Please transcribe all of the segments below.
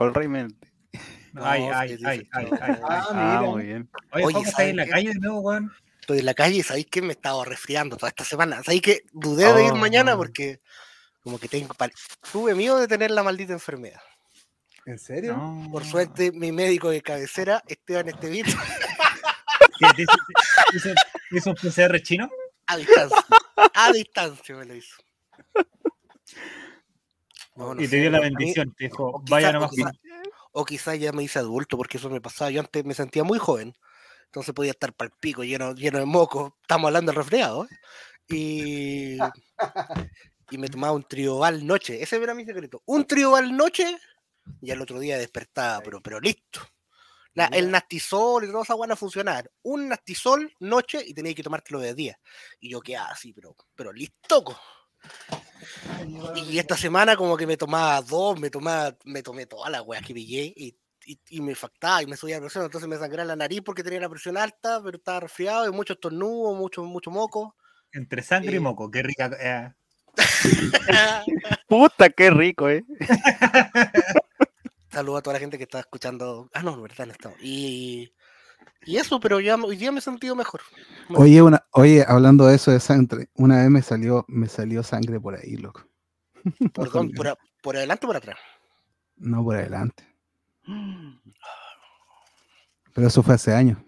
con Rey Méndez. Ay, No, ay, ay, ay, ay, ay. Ah, Ah, muy bien. Oye, Oye, ¿cómo estás ¿saben en la qué? calle de nuevo, weón? Estoy en la calle, ¿sabéis que me he estado resfriando toda esta semana? ¿Sabéis que dudé de ir Oh. mañana porque como que tengo tuve miedo de tener la maldita enfermedad. ¿En serio? No. Por suerte, mi médico de cabecera, Esteban Estevito, ¿Qué, te hizo- hizo un PCR chino? a distancia, a distancia me lo hizo. No, no Y sé, te dio la mí- bendición, te dijo, vaya quizá- nomás. o quizá- o quizá ya me hice adulto, porque eso me pasaba. Yo antes me sentía muy joven, entonces podía estar pal pico, lleno, lleno de moco. Estamos hablando del resfriado. ¿eh? Y, y me tomaba un trioval noche. Ese era mi secreto. Un trioval noche y al otro día despertaba, pero, pero listo. La- el nastisol y toda esa van a funcionar. Un nastisol noche y tenías que tomártelo de día. Y yo quedaba así, pero, pero listo. Y esta semana como que me tomaba dos, me tomaba, me tomé todas las weas que pillé y, y, y me factaba y me subía la presión, entonces me sangraba la nariz porque tenía la presión alta, pero estaba resfriado y mucho estornudo, mucho, mucho moco. Entre sangre y Eh. moco, qué rica. eh. Puta, qué rico, eh. Saludos a toda la gente que está escuchando. Ah, no, en verdad no estamos. Y, y eso, pero ya hoy día me he sentido mejor. Me- Oye, una, oye, hablando de eso de sangre, una vez me salió, me salió sangre por ahí, loco. ¿Por, dónde? ¿Por, a- por adelante o por atrás? No por adelante. Pero eso fue hace años.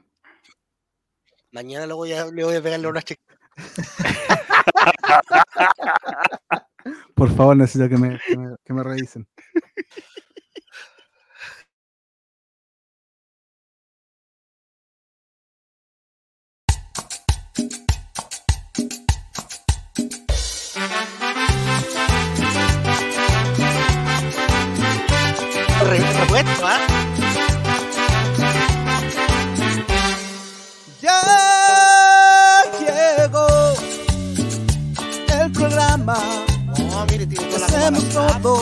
Mañana le voy a, le voy a pegarle una checa. Por favor, necesito que me, que me, que me revisen. Repuesto, ¿ah? Ya llegó el programa No, mire, tiene que toda la hacemos todos.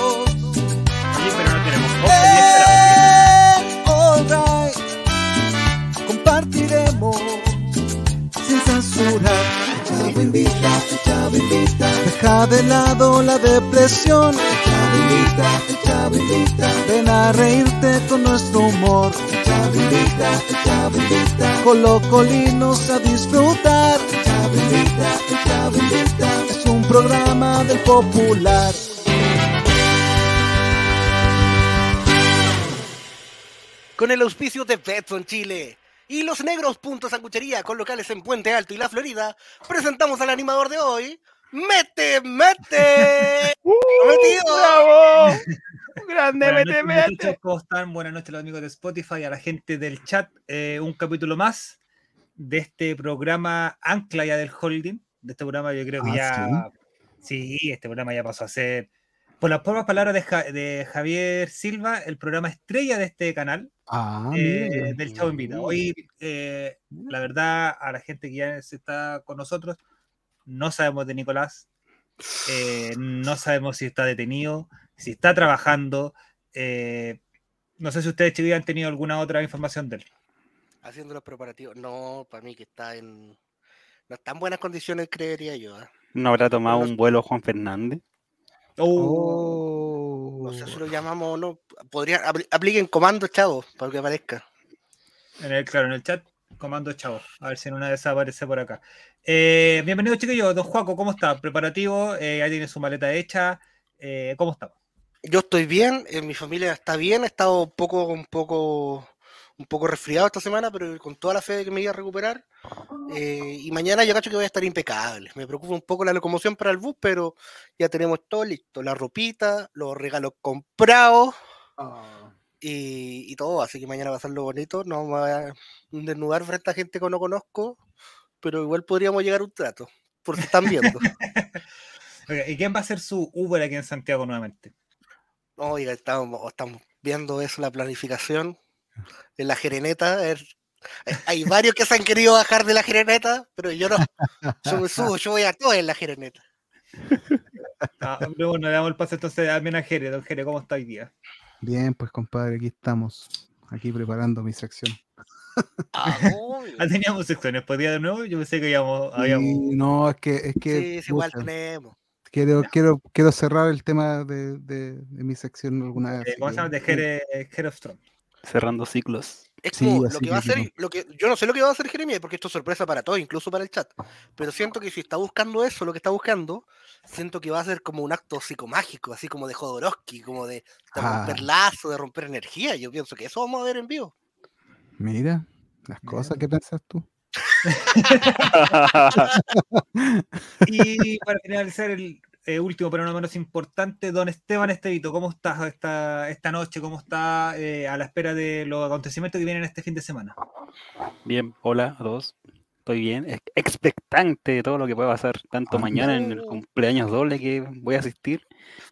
Oye, pero no tenemos copa, Eh, alright. Compartiremos sin censura. Chavo invita, chavo invita. Deja de lado la depresión. Chavo invita. Ven a reírte con nuestro humor. Chavo invita. Colocolinos a disfrutar. Chavo invita. Es un programa del popular. Con el auspicio de Betson Chile y los negros puntos sanguchería con locales en Puente Alto y La Florida, presentamos al animador de hoy, Mete, Mete. Prometido. ¡Bravo! Grande, mete, noches, mete. ¿cómo están? Buenas noches a los amigos de Spotify, a la gente del chat. Eh, un capítulo más de este programa Ancla ya del Holding. De este programa yo creo que Ah, ya... Sí, este programa ya pasó a ser, por las pocas palabras de, Ja- de Javier Silva, el programa estrella de este canal, Ah, eh, mira. del Chavo Invita. Hoy, eh, la verdad, a la gente que ya se está con nosotros, no sabemos de Nicolás, eh, no sabemos si está detenido, si está trabajando. eh, no sé si ustedes, chicos, han tenido alguna otra información de él. Haciendo los preparativos. No, para mí que está en... No está en buenas condiciones, creería yo. ¿ah? ¿No habrá tomado un vuelo Juan Fernández? Oh. No sé si lo llamamos o no. Podría, apli- apliquen comando, chavos, para que aparezca. En el, claro, en el chat, comando chavo. A ver si en una de esas aparece por acá. Eh, bienvenido, chiquillos. Don Juaco, ¿cómo está? ¿Preparativo? Eh, ya tiene su maleta hecha. Eh, ¿Cómo está? Yo estoy bien, eh, mi familia está bien, he estado un poco, un poco, un poco resfriado esta semana, pero con toda la fe de que me iba a recuperar. Eh, y mañana yo cacho que voy a estar impecable. Me preocupa un poco la locomoción para el bus, pero ya tenemos todo listo, la ropita, los regalos comprados Ah. Y, y todo, así que mañana va a ser lo bonito. No me voy a desnudar frente a gente que no conozco, pero igual podríamos llegar a un trato, por si están viendo. Oiga, ¿Y quién va a ser su Uber aquí en Santiago nuevamente? Oiga, estamos, estamos viendo eso, la planificación en la Jereneta. es- hay- Hay varios que se han querido bajar de la Jereneta, pero yo no. Yo me subo, yo voy a todo en la Jereneta. Ah, luego le damos el paso entonces a Jere. Don Jere, ¿cómo está hoy día? Bien, pues compadre, aquí estamos. Aquí preparando mi sección. Ah. Ah, teníamos secciones, ¿podía de nuevo? Yo pensé que habíamos... habíamos... Y no, es que, es que. Sí, sí, igual tenemos. quiero, quiero, quiero cerrar el tema de, de, de mi sección alguna vez. Eh, ¿Cómo se llama? De Head of Strong. Cerrando ciclos. Es Sí, como lo así que va a hacer, mismo. lo que, yo no sé lo que va a hacer Jeremías, porque esto es sorpresa para todos, incluso para el chat. Pero siento que si está buscando eso, lo que está buscando, siento que va a ser como un acto psicomágico, así como de Jodorowsky, como de, de Ah. romper lazo, de romper energía. Yo pienso que eso vamos a ver en vivo. Mira, las cosas que pensás tú. Y para finalizar, el eh, último, pero no menos importante, don Esteban Estevito, ¿cómo estás esta, esta noche? ¿Cómo está eh, a la espera de los acontecimientos que vienen este fin de semana? Bien, hola a todos. Estoy bien, ex- expectante de todo lo que pueda pasar, tanto mañana en el cumpleaños doble que voy a asistir,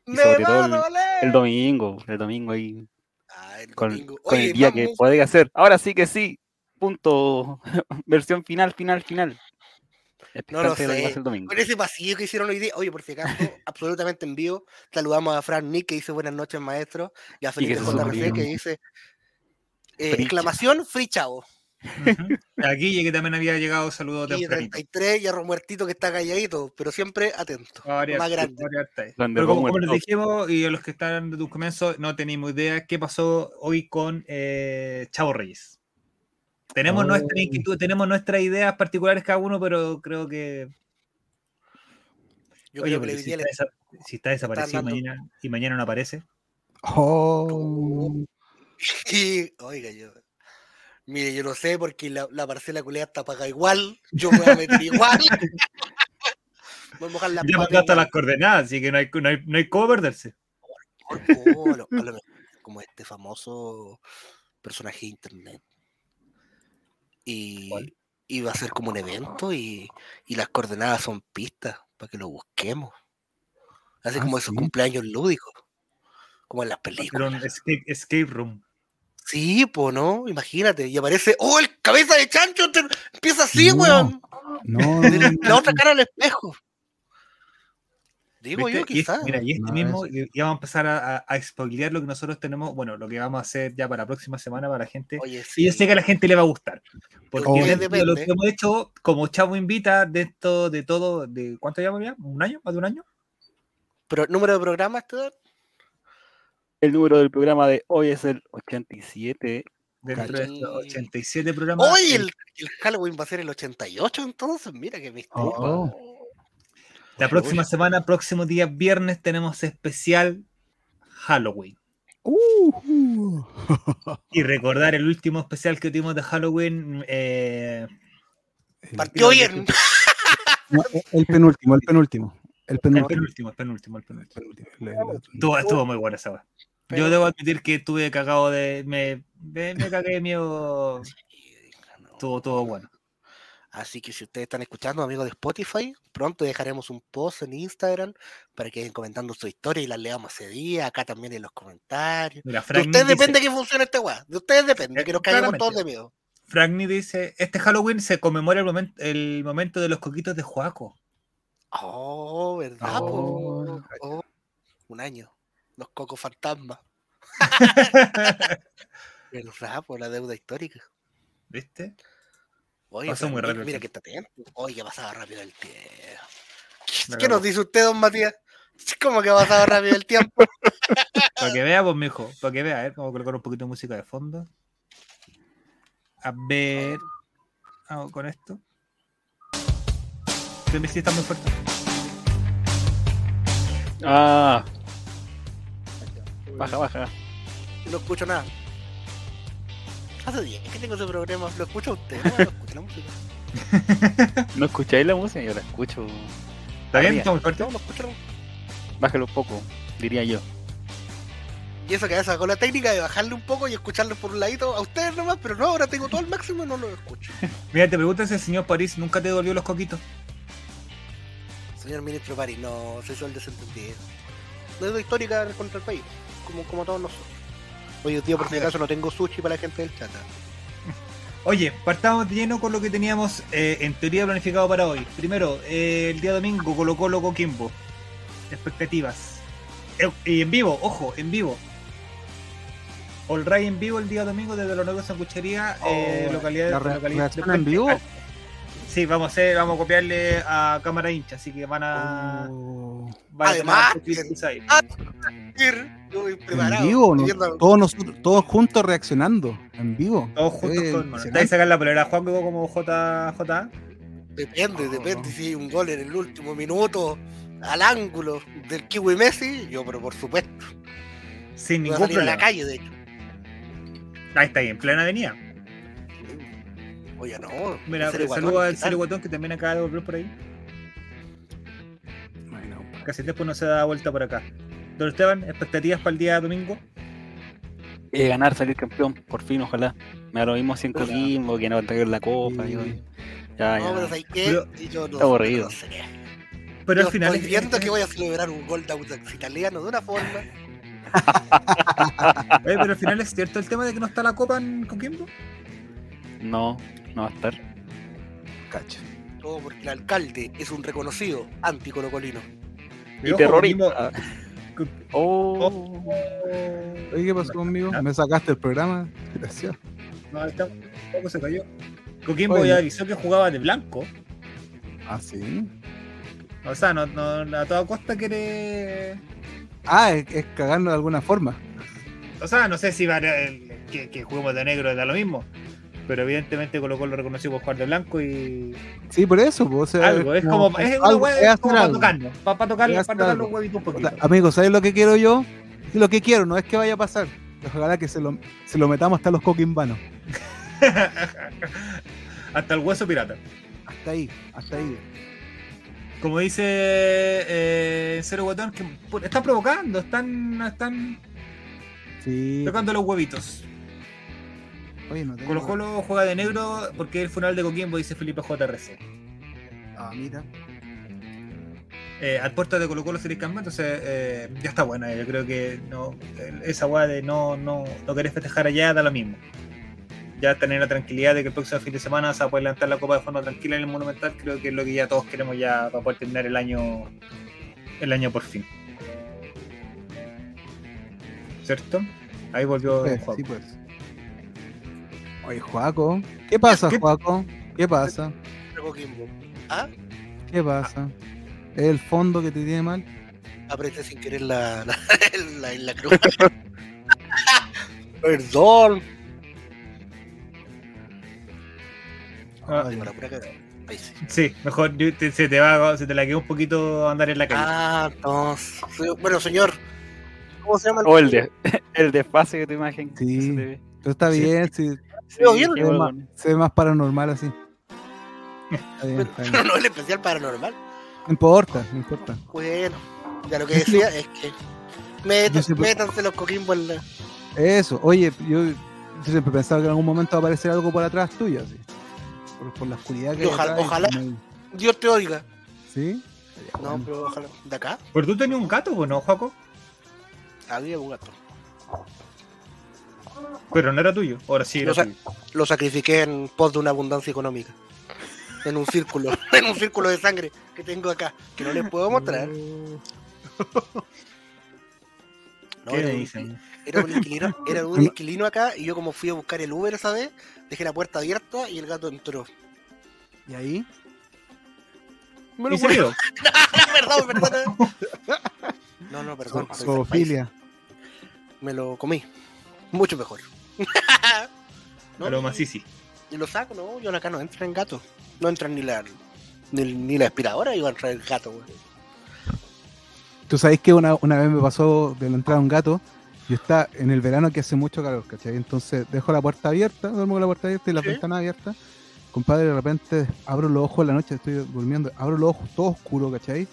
Y ¡Me sobre todo el- el domingo, el domingo ahí Ah, el con, domingo. con Oye, el día más que puede hacer. Ahora sí que sí, punto, versión final, final, final. No lo sé. ser el domingo. Con ese pasillo que hicieron hoy día, oye, por si acaso, absolutamente en vivo, saludamos a Fran Nick que dice buenas noches, maestro, y a Felipe JRC que dice eh, Free exclamación free chavo. Ujú. A Guille, que también había llegado, saludo Y tempranito. 33 y a Romuertito que está calladito, pero siempre atento. Más grande. Pero como, les dijimos, y a los que están desde un comienzo, no teníamos idea qué pasó hoy con eh, Chavo Reyes. Tenemos Oh. nuestra inquietud, tenemos nuestras ideas particulares cada uno, pero creo que Yo Oye, creo que si está, desa- si está desaparecido mañana, y mañana no aparece. Oh, Y, oiga, yo. Mire, yo no sé porque la, la parcela culea está pagada igual. Yo me voy a meter igual. Voy a mojar la Ya mandaste las coordenadas, así que no hay, no hay, no hay cómo perderse. Oh, lo- lo como este famoso personaje de internet. Y, ¿Cuál? y va a ser como un evento y, y las coordenadas son pistas para que lo busquemos. Así Ah, como esos sí. cumpleaños lúdicos. Como en las películas. escape room. Sí, pues, ¿no? Imagínate. Y aparece, ¡oh, el cabeza de chancho! te- Empieza así, No. weón. no, la, no, la otra cara al espejo. Digo ¿Viste? yo, Y, este- quizás. mira, y este No, mismo, y y vamos a empezar a, a, a spoilear lo que nosotros tenemos, bueno, lo que vamos a hacer ya para la próxima semana para la gente. Oye, Y sí. yo sé que a la gente le va a gustar. Porque Oye, de lo que hemos hecho, como Chavo invita, de esto, de todo, de ¿cuánto llevamos ya? ¿Un año? ¿Más de un año? Pero número de programas, te dan? El número del programa de hoy es el 87. Dentro de estos Cachín. 87 programas. Oye, el- Halloween va a ser el 88, entonces, mira qué misterio. Oh. la próxima semana, próximo día viernes, tenemos especial Halloween. Uh, Y recordar el último especial que tuvimos de Halloween. eh, Partió bien. no, el penúltimo, el penúltimo. El penúltimo. el penúltimo, el penúltimo. Estuvo, muy buena esa weá. Yo debo admitir que estuve cagado de. Me, me, me cagué de miedo. Estuvo todo bueno. Así que si ustedes están escuchando, amigos de Spotify, pronto dejaremos un post en Instagram para que vayan comentando su historia y la leamos ese día, acá también en los comentarios. Mira, De ustedes dice, depende que funcione este weá. De ustedes depende, Eh, que nos caigamos todos de miedo. Frank dice: Este Halloween se conmemora el momento, el momento de los coquitos de Juaco. Oh, ¿verdad? po? Oh, Oh, un año. Los cocos fantasmas. ¿Verdad? Por la deuda histórica. ¿Viste? Oye, Pasó muy rápido Mira que está atento. Oye, que pasaba rápido el tiempo. ¿Qué nos dice usted, don Matías? ¿Cómo que ha pasado rápido el tiempo? Para que vea, pues, mijo. Para que vea, a ver, vamos a colocar un poquito de música de fondo. A ver. Hago con esto. Que sí está muy fuerte. Ah, baja, baja. No escucho nada. Hace días que tengo ese programa. ¿Lo escucha usted? No, no escucho la música. ¿No escucháis la música? Yo la escucho. ¿Está bien? ¿Está muy fuerte? No, escucho. Bájalo un poco, diría yo. Y eso que a veces hago la técnica de bajarle un poco y escucharlo por un ladito a ustedes nomás, pero no, ahora tengo todo al máximo y no lo escucho. Mira, te preguntas si el señor París nunca te devolvió los coquitos. Señor ministro París, no soy el desentendido. Deuda histórica contra el país, como, como todos nosotros. Oye, tío, por si acaso no tengo sushi para la gente del chat. Oye, partamos de lleno con lo que teníamos eh, en teoría planificado para hoy. Primero, eh, el día domingo, Colo Colo Coquimbo. Expectativas. Eh, y en vivo, ojo, en vivo. All Ray en vivo el día domingo desde la Nueva Sanguchería, eh, Oh, localidad, ¿la localidad en vivo? Sí, vamos a hacer, vamos a copiarle a cámara hincha, así que van a a tener Además, ah, En preparado. vivo, todos nosotros, todos juntos reaccionando. En vivo. Todos juntos Eh, con. impresionante. ¿Te vas a sacar la polera a Juan como J, JA? Depende, depende. no. Si hay un gol en el último minuto al ángulo del Kiwi Messi, yo, pero por supuesto. Sin ningún salir a la problema. calle, de hecho. Ahí está ahí, en plena avenida. Oye, no. Mira, era saludo al. Cero Guatón que también acaba de volver por ahí. Bueno, Casi después no se da vuelta por acá. Don Esteban, expectativas para el día domingo. Eh, ganar, salir campeón, por fin, ojalá. Me da lo mismo si en Pero- Coquimbo, que no traigan la copa. Yo- ya, No, pero ya. ¿sabes qué? Pero- yo no, Está aburrido. no sé. Pero Yo al final. estoy viendo es- que voy a celebrar un gol de Audax italiano de una forma. Oye, pero al final es cierto el tema de que no está la copa en Coquimbo. No, no va a estar. cacho. Todo porque el alcalde es un reconocido anticolocolino. Y ojo, terrorista. Coquimbo- Oh. Oye, ¿qué pasó conmigo? ¿Ah? ¿Me sacaste el programa? Gracias. No, está. Poco se cayó. Coquimbo Oye. ya avisó que jugaba de blanco. Ah, sí. O sea, no, no, a toda costa quiere. Ah, es, es cagarnos de alguna forma. O sea, no sé si va a- que, que juguemos de negro da lo mismo. Pero evidentemente Colo Colo lo reconoció por jugar de blanco y. Sí, por eso. pues, o sea, algo, es como, es una algo, es es como para tocarnos, para, tocar, Es para tocar los huevitos un O poquito. sea, amigos, ¿sabes lo que quiero yo? Lo que quiero, no es que vaya a pasar. Ojalá que se lo, se lo metamos hasta los coquimbanos. Hasta el hueso pirata. Hasta ahí, hasta ahí. Como dice eh, Cero Guatón, que están provocando, están, están Sí. tocando los huevitos. Oye, no tengo... Colo Colo juega de negro porque es el funeral de Coquimbo, dice Felipe JRC. Ah, mira. Eh, al puerto de Colo Colo seréis campeón, entonces eh, ya está buena. Yo creo que no el- esa weá de no, no, no querer festejar allá da lo mismo. Ya tener la tranquilidad de que el próximo fin de semana se va a poder levantar la copa de forma tranquila en el Monumental, creo que es lo que ya todos queremos ya para poder terminar el año el año por fin. ¿Cierto? Ahí volvió Sí, el juego. sí, pues. Oye, Juaco. ¿Qué pasa, ¿Qué? Juaco? ¿Qué pasa? ¿Ah? ¿Qué pasa? ¿Es el fondo que te tiene mal? Apreté sin querer la, la, la, la cruz. Perdón. Ah, Ay, pura sí. Sí, mejor te- se te va, se te la quedó un poquito andar en la calle. Ah, entonces. Bueno, señor. ¿Cómo se llama? O el, de, el desfase de tu imagen. que Sí. se te ve. Pero está Sí. bien, sí, Sí, Se, ve más, se ve más paranormal así. Está bien, está bien. Pero no el especial paranormal. No importa, no importa. Bueno, ya lo que decía es que metan- siempre- métanse los coquimbos en la. Eso, oye, yo, yo siempre pensaba que en algún momento va a aparecer algo por atrás tuyo, así. Por, por la oscuridad que Y ojalá- hay ojalá. Dios te oiga. ¿Sí? No, Bueno. pero ojalá. ¿De acá? Pero tú tenías un gato, ¿o no, Juaco? Había un gato. Pero no era tuyo. Ahora sí era Lo, sa- tuyo. lo sacrifiqué en pos de una abundancia económica. En un círculo, en un círculo de sangre que tengo acá, que no les puedo mostrar. No, ¿Qué era, dicen? era un inquilino, era un inquilino acá y yo como fui a buscar el Uber esa vez, dejé la puerta abierta y el gato entró. ¿Y ahí? Me lo ¿Y comí. quedó? perdón, perdón. No, no, perdón. Zoofilia. Me lo comí. Mucho mejor. No, A lo y- macizi. Y lo saco, no, yo acá no entran gatos. No entran ni la ni, ni la aspiradora y va a entrar el gato, güey. Tú sabes que una, una vez me pasó de la entrada un gato. Yo está en el verano que hace mucho calor, ¿cachai? Entonces dejo la puerta abierta, duermo con la puerta abierta y la Sí. ventana abierta. Compadre, de repente abro los ojos en la noche, estoy durmiendo, abro los ojos todo oscuro, ¿cachai?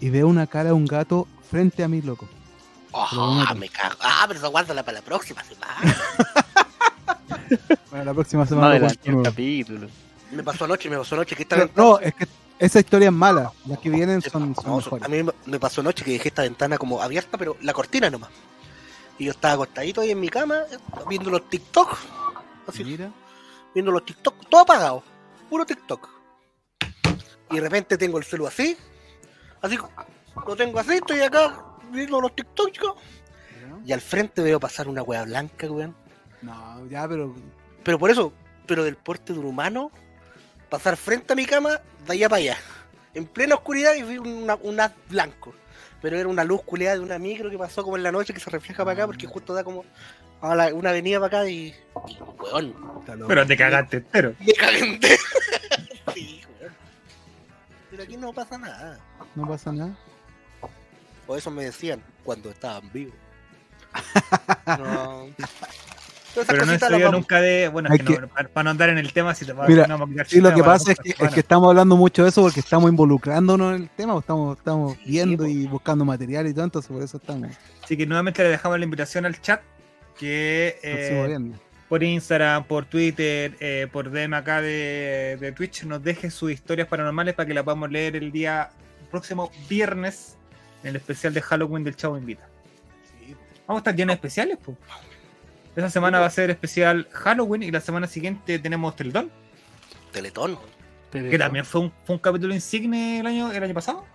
Y veo una cara de un gato frente a mí, loco. Oh, Pero me cago. Ah, pero eso guárdala para la próxima semana. Bueno, la próxima semana. el capítulo. me pasó anoche, me pasó anoche que esta Pero ventana. no, es que esa historia es mala. Las que vienen son, son No, mejores. a mí me- pasó anoche que dejé esta ventana como abierta, pero la cortina nomás. Y yo estaba acostadito ahí en mi cama, eh, viendo los TikTok. Así, Mira. viendo los TikTok, todo apagado. Puro TikTok. Y de repente tengo el celu así. Así, lo tengo así, estoy acá viendo los TikTok, chicos. Y al frente veo pasar una wea blanca, weón. No, ya, pero. Pero por eso, pero del porte de un humano, pasar frente a mi cama, de allá para allá. en plena oscuridad y vi una, un haz blanco. Pero era una luz culeada de una micro que pasó como en la noche que se refleja para acá porque justo da como a la- una avenida para acá y. y weón. Pero te cagaste entero. me cagué entero. Sí, weón. Pero aquí no pasa nada. No pasa nada. O eso me decían cuando estaban vivos. No. Pero no las estudió nunca de. Bueno, es que, que- no, para, para no andar en el tema, si te va Mira, no a Sí, lo que pasa es que, es semanas. que estamos hablando mucho de eso porque estamos involucrándonos en el tema, o estamos, estamos Sí, viendo y buscando material y todo, entonces por eso estamos. Así que nuevamente le dejamos la invitación al chat. Que eh, por Instagram, por Twitter, eh, por DM acá de, de Twitch, nos deje sus historias paranormales para que la podamos leer el día próximo viernes en el especial de Halloween del Chavo Invita. Vamos a estar llenos de especiales, pues. Esa semana va a ser especial Halloween y la semana siguiente tenemos Teletón, Teletón. que también fue un, fue un capítulo insigne el año, el año pasado,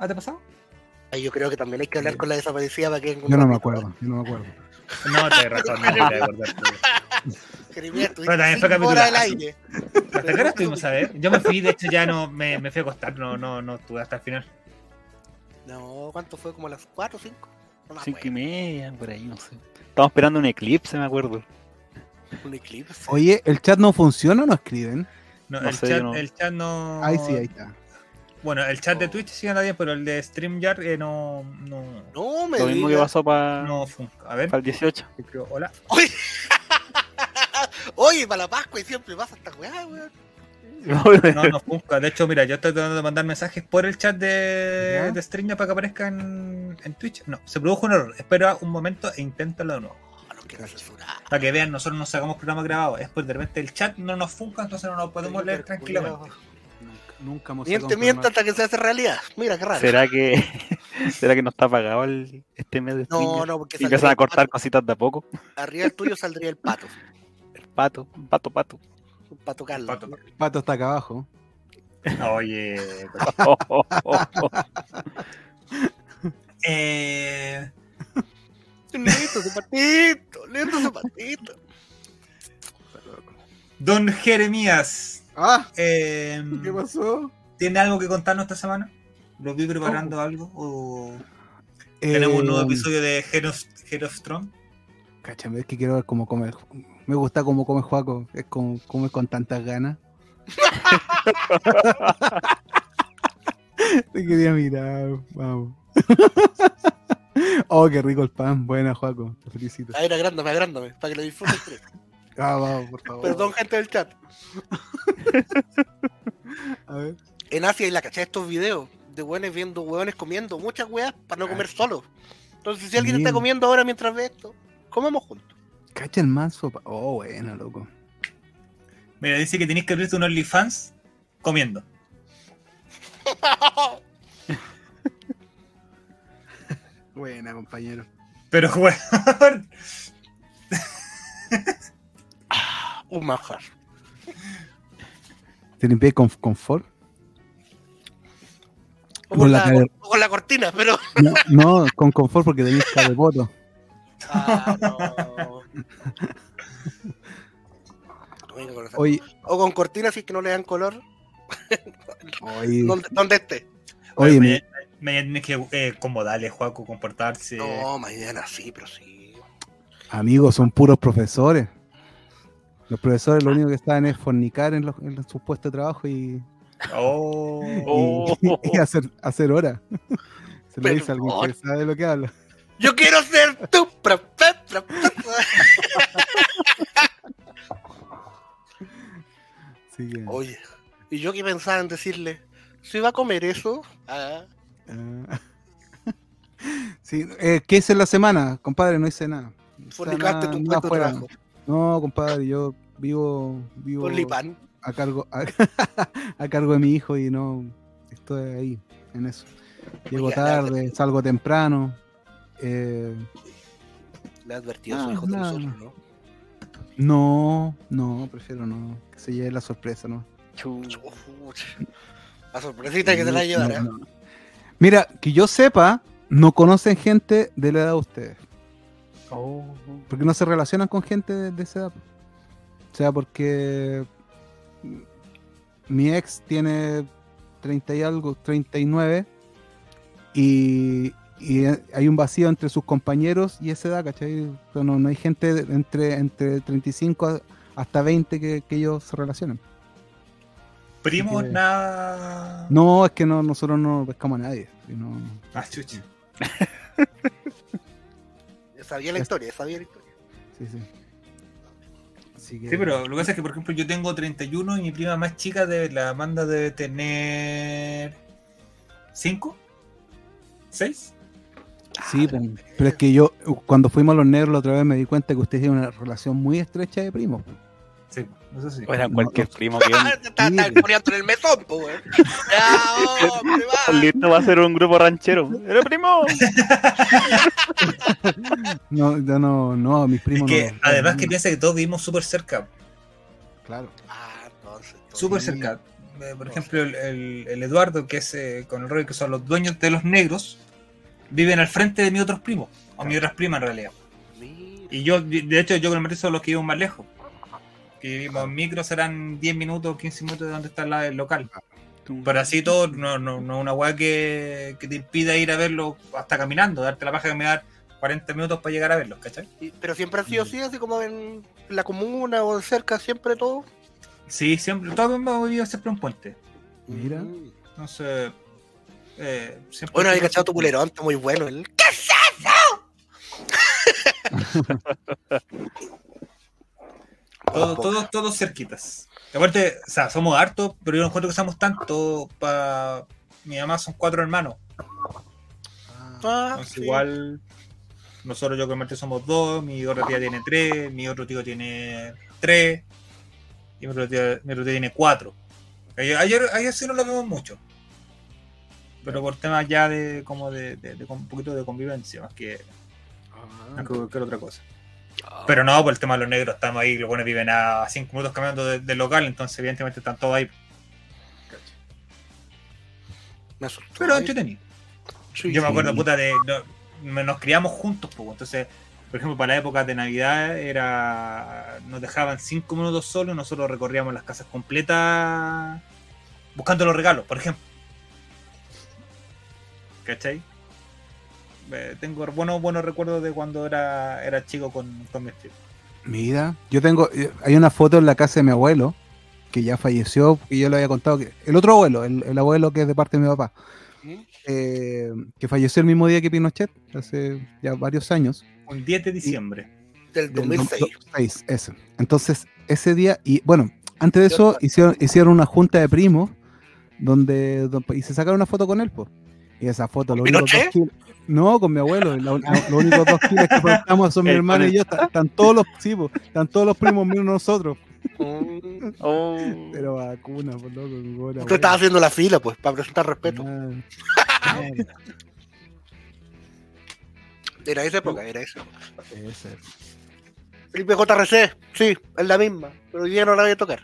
Yo creo que también hay que hablar con la desaparecida para que Yo no me acuerdo, yo no me acuerdo. No, te razón, no te voy a acordar. Jeremías, estuviste Pero también fue aire. ¿Hasta qué hora estuvimos a ver? Yo me fui, de hecho ya no me, me fui a acostar, no, no, no estuve hasta el final. No, ¿cuánto fue? ¿Como las 4 o 5? No me Cinco y acuerdo. media, por ahí, no sé. Estamos esperando un eclipse, me acuerdo. Un eclipse. Oye, ¿el chat no funciona o no escriben? No, No el, sé, chat, no- el chat no. Ahí sí, ahí está. Bueno, el chat de Twitch sí anda bien, pero el de StreamYard eh, no, no, No me Lo mismo que pasó para no. A ver, el 18. escribo, hola. Oye, Oye, para la Pascua y siempre pasa esta weá, weón. No, no funca. De hecho, mira, yo estoy tratando de mandar mensajes por el chat de, ¿Ya? de StreamYard para que aparezca en, en Twitch. No, se produjo un error. Espera un momento e inténtalo de nuevo. A los que no censurar. Para que vean, nosotros no sacamos programa grabado. Es pues de repente el chat no nos funca, entonces no lo podemos leer tranquilamente. Nunca, nunca hemos Miente, miente hasta que se hace realidad. Mira, qué raro. ¿Será que será que no está pagado el, este mes de No, no, porque Y empiezan a cortar el pato. cositas de a poco. Arriba del tuyo saldría el pato. Pato, pato, pato. Un pato Carlos. Pato. Pato está acá abajo. Oye. Oh, oh, oh, oh. Eh, Listo, su patito. Listo, su patito. don Jeremías, Ah, eh, ¿qué pasó? ¿tiene algo que contarnos esta semana? ¿Lo vi preparando algo? ¿O tenemos un nuevo Eh, episodio de Head of, Head of Throne? Cáchame, es que quiero ver cómo come. Me gusta cómo come Juaco. Es como come con tantas ganas. Te quería mirar, vamos. oh, qué rico el pan. Buena, Juaco. Te felicito. A ver, agrándame, agrándame, para que lo disfrutes. Ah, vamos, por favor. Perdón, gente del chat. A ver. En Asia hay la de estos videos de hueones viendo hueones comiendo muchas weas para no comer solo. Entonces, si alguien está comiendo ahora mientras ve esto, comemos juntos. Cacha el manso. pa- Oh, bueno, loco. Mira, dice que tenéis que abrirte un OnlyFans comiendo. Buena, compañero. Pero, weón, Un manjar. ¿Te limpié con confort? O Con con, la la, cara- o con la cortina, pero. No, no, con confort porque tenías poto. Ah, no. O con cortina si es que no le dan color. oye, Donde, donde esté. oye, me, me tienes que eh, como darle, Juaco, comportarse. No, mañana sí, pero sí. amigos, son puros profesores. Los profesores lo único que saben es fornicar en, los, en sus puestos de trabajo y, Oh. y- Oh. y hacer, hacer hora. Se lo Pero, dice a alguien que sabe de lo que habla. Yo quiero ser tu profe, profe. Así que, Oye, y yo que pensaba en decirle, si va a comer eso, ah, ah. Sí, eh, ¿Qué hice en la semana? Compadre, no hice nada. Fornicaste tu puesto de trabajo. No, compadre, yo vivo, vivo a cargo a, a cargo de mi hijo y no estoy ahí en eso. Llego tarde, salgo temprano. Eh, Le ha advertido a Ah, su hijo de nosotros, ¿no? no, no, prefiero no. Que se lleve la sorpresa, ¿no? La sorpresita que se la llevará. No, no. Mira, que yo sepa, no conocen gente de la edad de ustedes. Oh. Porque no se relacionan con gente de, de esa edad. O sea, porque mi ex tiene 30 y algo, 39, y, y eh, hay un vacío entre sus compañeros y esa edad, ¿cachai? O sea, no, no hay gente entre, entre 35 a- hasta 20 que, que ellos se relacionan. Primos, que- nada. No, es que no, nosotros no pescamos a nadie. y no- Ah, chucha. Sabía la historia, sabía la historia. sí, sí. Así que- Sí, pero lo que pasa es que, por ejemplo, yo tengo 31 y mi prima más chica de la Amanda debe tener. ¿5? ¿6? Sí, pues, pero es que yo, cuando fuimos a los negros la otra vez me di cuenta que ustedes tienen una relación muy estrecha de primos. pues. Sí, eso sí. O era No, cualquier no. primo que Está, está Sí. poniendo en el mesón, va. listo va a ser un grupo ranchero. ¡Era primo! No, yo no, no, mis Es primos que no. además no, que piensa que todos vivimos súper cerca. Claro. Ah, entonces. Súper cerca. Eh, Por ejemplo, el, el- el Eduardo, que es eh, con el rollo que son los dueños de los negros, viven al frente de mis otros primos, o mis otras primas en realidad. Y yo, de hecho, yo con el Martín los que vivo más lejos. Que vivimos en micro serán 10 minutos, 15 minutos de donde está la- el local. Pero así todo, no, no, no una weá que, que te impida ir a verlo hasta caminando, darte la paja de caminar 40 minutos para llegar a verlos, ¿cachai? Pero siempre ha sido así, así como en la comuna o cerca, siempre todo. Sí, siempre, todos hemos vivido siempre un puente. Mira. Entonces, eh. Bueno, había cachado tu culerón, está muy bueno. El... Todos, todos, todos cerquitas. Aparte, o sea, somos hartos, pero yo no encuentro que seamos tanto para. Mi mamá son cuatro hermanos. Ah, Entonces, sí. igual. Nosotros, yo con somos dos, mi otra tía tiene tres, mi otro tío tiene tres, y mi otro tío, mi otro tío tiene cuatro. Ayer, ayer, ayer sí no lo vemos mucho. Pero por temas ya de como de, de- de un poquito de convivencia, más que, Ah. que cualquier otra cosa. Pero no, por el tema de los negros, estamos ahí, los buenos viven a 5 minutos caminando de- del local, entonces evidentemente están todos ahí. Me. Pero entretenido. sí, Yo me sí. acuerdo, puta, de. no- nos criamos juntos, pues. Entonces, por ejemplo, para la época de Navidad era. Nos dejaban cinco minutos solos y nosotros recorríamos las casas completas buscando los regalos, por ejemplo. ¿Cachai? Eh, tengo buenos, buenos recuerdos de cuando era, era chico con, con mis tíos. Mira, yo tengo, eh, hay una foto en la casa de mi abuelo, que ya falleció, y yo le había contado que, el otro abuelo, el, el abuelo que es de parte de mi papá, eh, que falleció el mismo día que Pinochet, hace ya varios años. Un 10 de diciembre. Del del 2006. 2006, ese. Entonces, ese día, y bueno, antes de eso hicieron, hicieron una junta de primos donde, don- y se sacaron una foto con él, pues. Y esa foto, lo único Pinochet? No, con mi abuelo. la- la- los únicos dos kilos que plantamos son mi El hermano y yo. Están, están todos los, sí, po, están todos los primos menos nosotros. Mm. Oh. Pero vacuna, por loco. Usted abuelo. estaba haciendo la fila, pues, para presentar respeto. Ah, Era esa época, era esa época. ese. Felipe JRC, sí, es la misma, pero hoy día no la voy a tocar.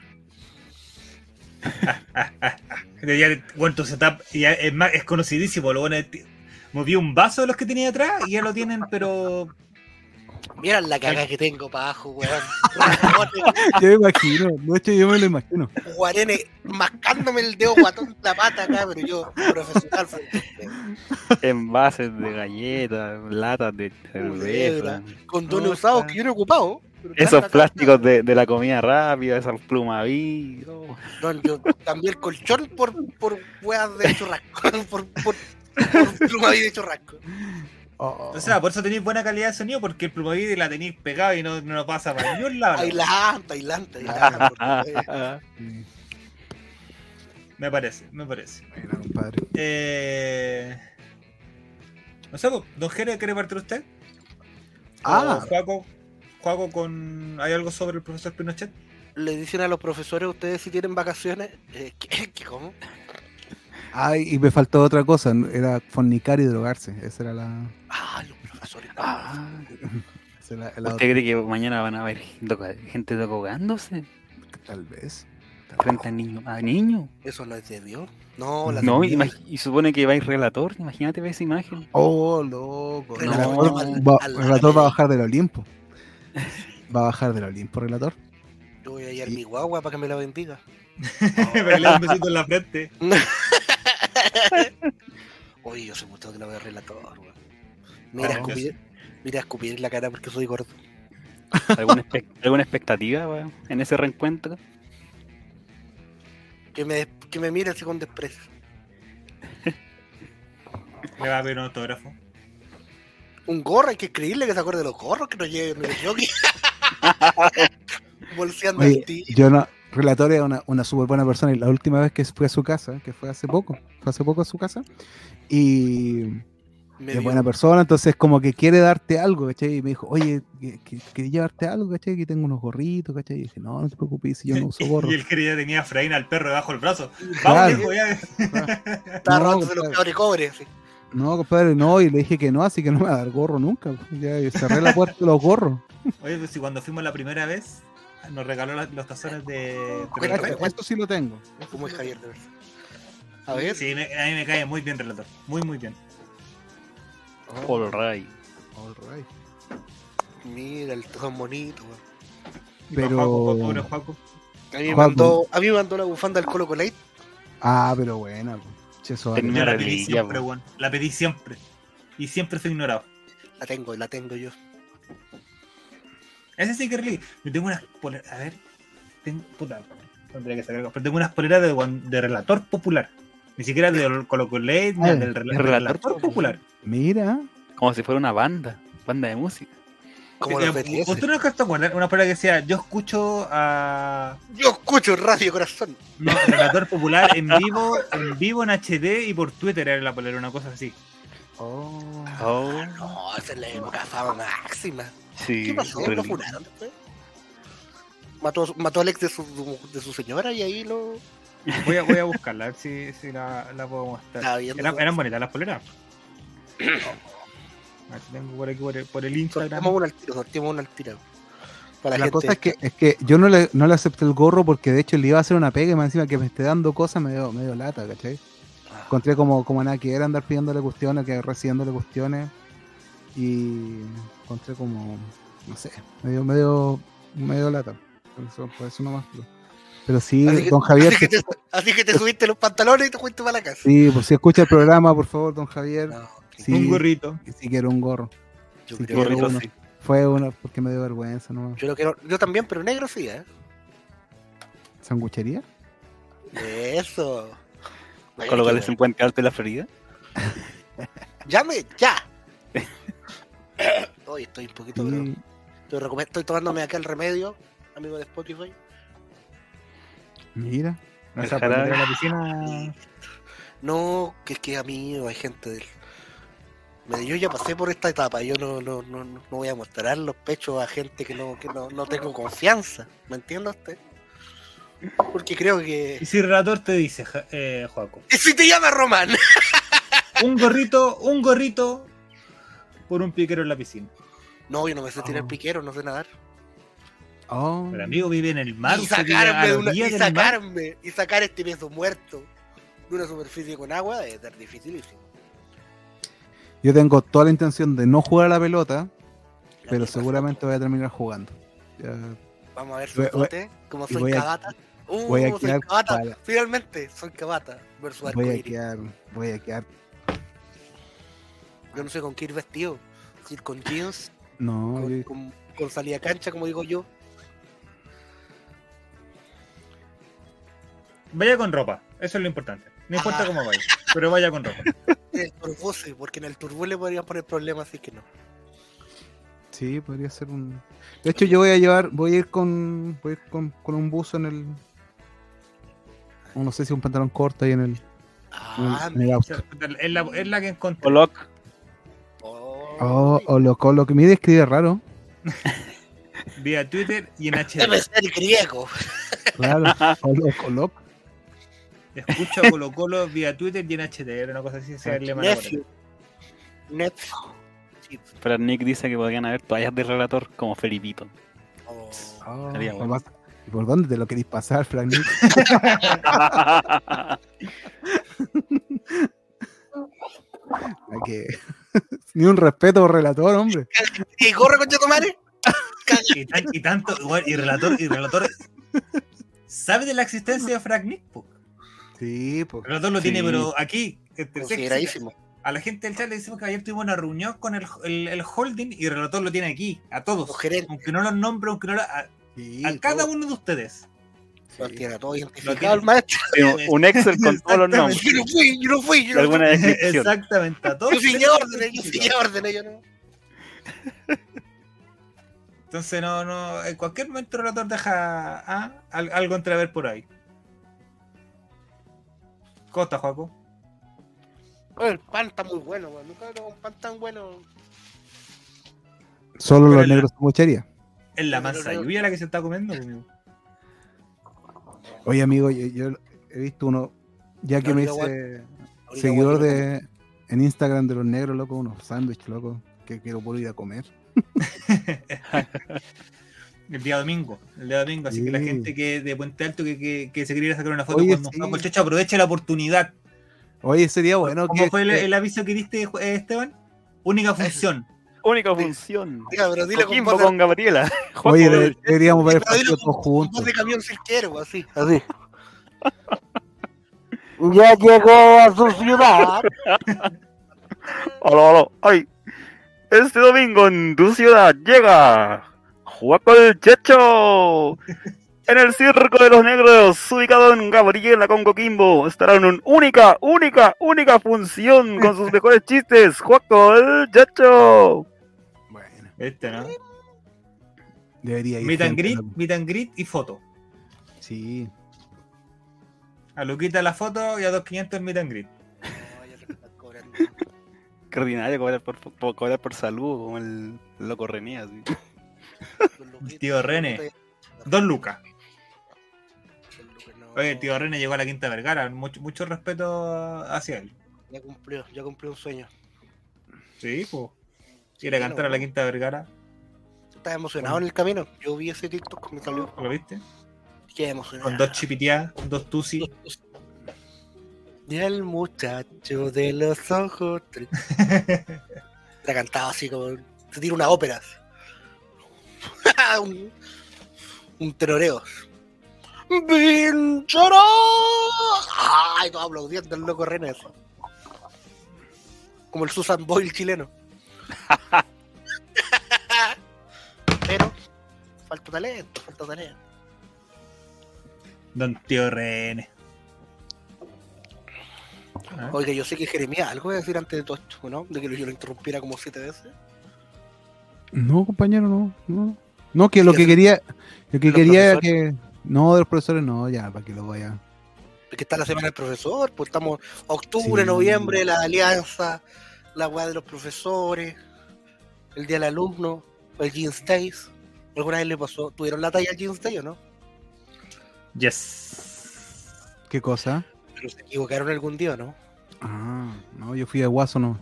Ya, bueno, tu setup ya es, más, es conocidísimo. Lo bueno movió un vaso de los que tenía atrás y ya lo tienen, pero Mira la caga que tengo para abajo, weón. Yo me imagino, de hecho yo me lo imagino. Guarene mascándome el dedo guatón la pata acá, pero yo, profesional. Envases de galletas, latas de cerveza. condones usados que yo no he ocupado. Esos plásticos de, de la comida rápida, esas plumaví. oh. No, yo cambié el colchón por, por weas de churrasco. por, por, por plumaví de churrasco. Oh, O sea, por eso tenéis buena calidad de sonido, porque el plumaví la tenéis pegado y no, no lo pasa para ningún lado. Ailanta, ailanta, ailanta. Me parece, me parece. compadre. Eh... No sé, don Jere, ¿quiere partir usted? Ah. Juaco, Juaco con... ¿Hay algo sobre el profesor Pinochet? Le dicen a los profesores, ustedes si tienen vacaciones, eh, ¿qué, ¿qué, ¿cómo? Ay, y me faltó otra cosa, era fornicar y drogarse. Esa era la. Ah, los profesores. Ah, esa era la ¿Usted cree que mañana van a haber gente drogándose? tal vez. Frente a niños. ¿A niños? Eso no es de Dios. No, la No, de Dios. imag- y supone que va a ir relator. Imagínate esa imagen. Oh, loco. Va, el relator va a bajar del Olimpo. Va a bajar del Olimpo, relator. Yo voy a hallar mi guagua para que me la bendiga. Para que le un besito en la frente. Oye, yo soy mucho que lo veo relator, weón. Mira, escupir, mira, escupir en la cara porque soy gordo. ¿Alguna, alguna expectativa weón, en ese reencuentro? Que me, que me mire así con desprecio. Me va a pedir un autógrafo. Un gorro, hay que escribirle que se acuerde de los gorros, que no lleve el jockey. Bolseando Oye, el ti. yo no, Relator es una, una súper buena persona y la última vez que fui a su casa, que fue hace poco, fue hace poco a su casa, y es buena persona, entonces como que quiere darte algo, ¿cachai? Y me dijo, oye, que- que- ¿quería llevarte algo, ¿cachai? Aquí tengo unos gorritos, ¿cachai? Y dije, no, no te preocupes, si yo no uso gorro. y el querido tenía a al perro debajo del brazo. Vamos, Claro. viejo, ya. Estaba No, robándose los compadre. cabros cobre, así. No, compadre, no, y le dije que no, así que no me va a dar gorro nunca. Ya cerré la puerta de los gorros. Oye, pues si cuando fuimos la primera vez, nos regaló la- los tazones de. Esto sí lo tengo. Como es Javier de verdad. A ver. Sí, me- a mí me cae muy bien relator. Muy, muy bien. All right. All right. Mira, el son bonito, Pero- pobre Juaco. A mí, me mandó, a mí me mandó la bufanda del Colo Colate. Ah, pero buena. po. Che, eso vale. Tenía Yo la la pedí reliquia, siempre, weón. La pedí siempre. Y siempre fue ignorado. La tengo, la tengo yo. Ese sí que es reliquia. Yo tengo unas poleras. A ver. Tengo. Puta. Tendría que sacar. Pero tengo unas poleras de, de relator popular. Ni siquiera del Colo Colate, ni Ah, del ¿es del relator relator popular. Mira. Como si fuera una banda, banda de música. Como los ¿Usted BTS. no te acuerdas? Una polera que decía: Yo escucho a. Yo escucho Radio Corazón. No, relator popular en vivo, en vivo en HD y por Twitter era la polera, una cosa así. Oh. Oh, No, esa es la época fama máxima. sí. ¿Qué pasó? ¿Lo después? Mató, mató al ex de su, de su señora y ahí lo. Voy a, voy a buscarla, a ver si, si la, la puedo mostrar. Eran, eran bonitas las poleras. Tengo por aquí por el, por el Instagram. Sorteamos una al tiro, sorteamos una al tiro. Para La, la, cosa es que, es que yo no le, no le acepté el gorro porque de hecho le iba a hacer una pega y más encima que me esté dando cosas me dio, me dio lata, ¿cachai? Encontré como, como nada que era andar pidiéndole cuestiones, que recibiéndole cuestiones y encontré como, no sé, medio, medio, medio lata. Por eso, por eso nomás. pero- Pero sí, Así que- don Javier, así, que te, así que te subiste los pantalones y te fuiste para la casa. sí, pues si escucha el programa, por favor, don Javier, No, sí, Un gorrito. sí quiero un gorro. yo, sí, creo, Gorrito uno. sí. Fue uno porque me dio vergüenza, ¿no? yo lo quiero. Yo también, pero negro sí, ¿eh? ¿Sanguchería? Eso. Colocarles en Puente Alto de la Florida. Llame, ya. Hoy estoy un poquito, pero Sí. estoy, estoy tomándome acá el remedio, amigo de Spotify. Mira. O El sea, jarabe. poner a la piscina. No, que es que a mí hay gente del. Yo ya pasé por esta etapa, yo no, no, no, no voy a mostrar los pechos a gente que no, que no, no tengo confianza, ¿me entiende usted? Porque creo Y que... si el relator te dice, eh, Joaco, ¡Y si te llama Román! un gorrito, un gorrito por un piquero en la piscina. No, yo no me sé tirar Oh. piquero, no sé nadar. Oh. El amigo vive en el mar, y sacarme, una- y del mar. sacarme, y sacar este peso muerto de una superficie con agua debe ser dificilísimo. Yo tengo toda la intención de no jugar a la pelota, La pero seguramente voy a terminar jugando. Ya, Vamos a ver su fote, como soy voy a- cabata. Uh, voy a soy quedar cabata. para- Finalmente, soy cabata versus voy a quedar, voy a quedar, Yo no sé con qué ir vestido. Si con jeans, no, con, yo- con- con salida cancha, como digo yo. Vaya con ropa, eso es lo importante. No importa Ah. cómo vaya, pero vaya con ropa. En el turbose, porque en el turbó le podrían poner problemas, así que no. sí, podría ser un. De hecho, yo voy a llevar, voy a ir con, voy a ir con, con un buzo en el, o no sé si un pantalón corto ahí en el, Ah, en el auto. Es la, es la que encontré. Oloc, oh, Oh, o lo, con lo que me escribe raro. Vía Twitter y en Debe HD. ser griego. Claro, o lo, o lo- Escucho a Colo Colo vía Twitter y en HD. Era una cosa así, sea alemana. Pero Nick dice que podrían haber toallas de relator como Felipito. Oh. Oh, Sería ¿por bueno. más- ¿Y por dónde te lo queréis pasar, Frank? Nick? Que- Ni un respeto por relator, hombre. ¿Y corre con Chetumare? Y, tan- y tanto, igual, y relator, y relator. ¿Sabe de la existencia de Frank Nick? po? Sí, pues. El relator lo tiene, Sí. pero aquí. Consideradísimo. A la gente del chat le decimos que ayer tuvimos una reunión con el, el, el holding y el relator lo tiene aquí, a todos. Los. Aunque no los nombre, aunque no lo- a, Sí, a cada todo. uno de ustedes. Lo tiene todo Lo identificado tiene. el maestro. Sí, un Excel con todos los nombres. Yo no fui, yo no fui, yo no fui. alguna descripción. Exactamente, a todos. Yo seguí órdenes, yo órdenes, yo no. Entonces, no, no, en cualquier momento el relator deja ah, al- algo entrever por ahí. ¿Cómo está, Joaco? El pan está muy bueno, weón. Nunca he un pan tan bueno. Solo Pero los la- negros son mochería. Es la no- lluvia la que se está comiendo. amigo. Oye, amigo, yo, yo he visto uno, ya que La me hice La seguidor de en Instagram de los negros, loco, unos sándwiches, loco, que quiero ir a comer. El día domingo. El día domingo. Así que la gente que de Puente Alto que, que, que se quería sacar una foto Oye, con Don sí. Checho, aproveche la oportunidad. Oye, sería bueno ¿Cómo que... fue el, que- el aviso que diste, eh, Esteban? Única función. Única función. Diga, pero dile con Coquimbo Gabriela. Oye, de- deberíamos ver el partido todos juntos. de camión cirquero, así. Así. Ya llegó a su ciudad. Hola, hola. Ay, este domingo en tu ciudad llega Juaco el Checho. En el Circo de los Negros, ubicado en Gabriela con Coquimbo, estará en una única, única, única función con sus mejores chistes. Juaco el Checho. Bueno, Este, ¿no? debería ir. Meet and loco. meet and greet y foto. Sí. A Luquita la foto y a 2.500 el meet and greet. Qué ordinario cobrar por, por- cobrar por salud, como el loco René. así. Tío René. Dos lucas. Oye, el tío René llegó a la Quinta Vergara. Mucho, mucho respeto hacia él. Ya cumplió, ya cumplió un sueño. Sí, pues. Ir a cantar a la Quinta Vergara. Estaba emocionado en el camino. Yo vi ese TikTok me salió. ¿Lo viste? Qué emocionado. Con dos chipiteadas, dos tusi. Y el muchacho de los ojos. La cantaba así como. Se tira una ópera. así. un, un teroreo. ¡Vinchoró! ¡Ay! Todo aplaudiendo el loco René. Como el Susan Boyle chileno. Pero. Falta talento, falta talento. Don tío René. Ah, Oiga, yo sé que Jeremías, algo voy a decir antes de todo esto, ¿no? De que yo lo interrumpiera como siete veces. No, compañero, no. No, no que lo que quería. Lo que ¿Los quería era profesores? que. No, de los profesores no, ya, para que lo vaya. Es que está la semana del profesor, pues estamos octubre, Sí. noviembre, la alianza, la weá de los profesores, el día del alumno, el Jeans Days. ¿Alguna vez le pasó? ¿Tuvieron la talla al Jeans Day o no? Yes. ¿Qué cosa? Pero se equivocaron algún día, ¿no? Ah, no, yo fui de guaso, no.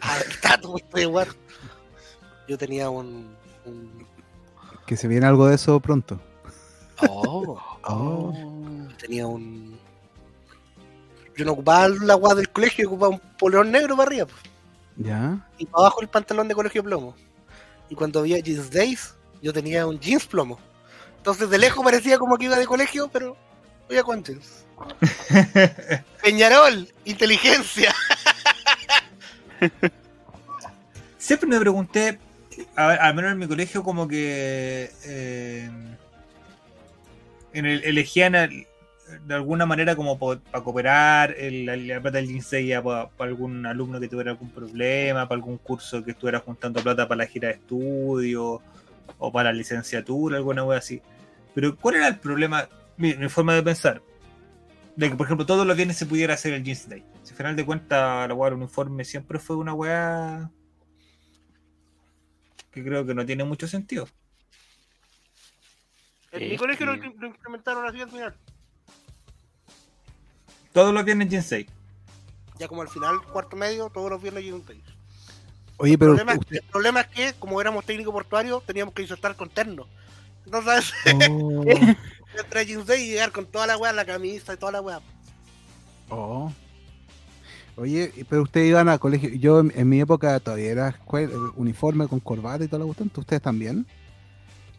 Ah, está todo esto igual. Yo tenía un. un- Que se viene algo de eso pronto. Oh, Oh. tenía un. Yo no ocupaba la weá del colegio, ocupaba un polerón negro para arriba. pues. ¿Ya? y para abajo el pantalón de colegio plomo. Y cuando había Jeans Days, yo tenía un jeans plomo. Entonces de lejos parecía como que iba de colegio, pero voy a con jeans. Peñarol, inteligencia. Siempre me pregunté, al menos en mi colegio, como que eh, elegían de alguna manera como para cooperar el, la, la plata del Jinsei para algún alumno que tuviera algún problema, para algún curso que estuviera juntando plata para la gira de estudio o para la licenciatura, alguna wea así. Pero ¿cuál era el problema? Mi, mi forma de pensar. De que, por ejemplo, todos los viernes se pudiera hacer el Jeans Day. Si al final de cuentas la weá del uniforme siempre fue una weá que creo que no tiene mucho sentido. En mi Es colegio lo, que- lo implementaron así al final. Todos los viernes Day. Ya como al final, cuarto medio, todos los viernes Days. Oye, El pero problema, usted- el problema es que, como éramos técnico portuario, teníamos que insertar con terno. Entonces, Oh, Jeans Day y llegar con toda la weá, la camisa y toda la weá. oh. Oye, pero ustedes iban a colegio. Yo en, en mi época todavía era escuela, uniforme con corbata y toda la cuestión. ¿Ustedes también?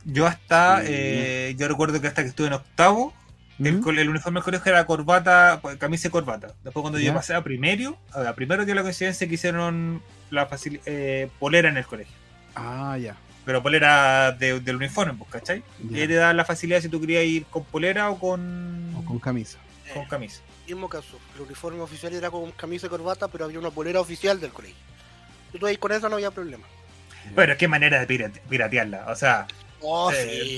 Yo hasta, Sí. eh, yo recuerdo que hasta que estuve en octavo, el, uniforme del colegio era corbata, pues, camisa y corbata. Después cuando yo pasé a primero, a primero dio la coincidencia que hicieron la eh, polera en el colegio. Ah, ya. Pero polera de- del uniforme, pues, ¿cachai? Y ya. ahí te daban la facilidad si tú querías ir con polera o con, O con camisa. con camisa. Mismo caso. El uniforme oficial era con camisa y corbata, pero había una polera oficial del colegio. Ahí con eso no había problema. Bueno, qué manera de pirate- piratearla. O sea, Oh, Eh, sí, sí.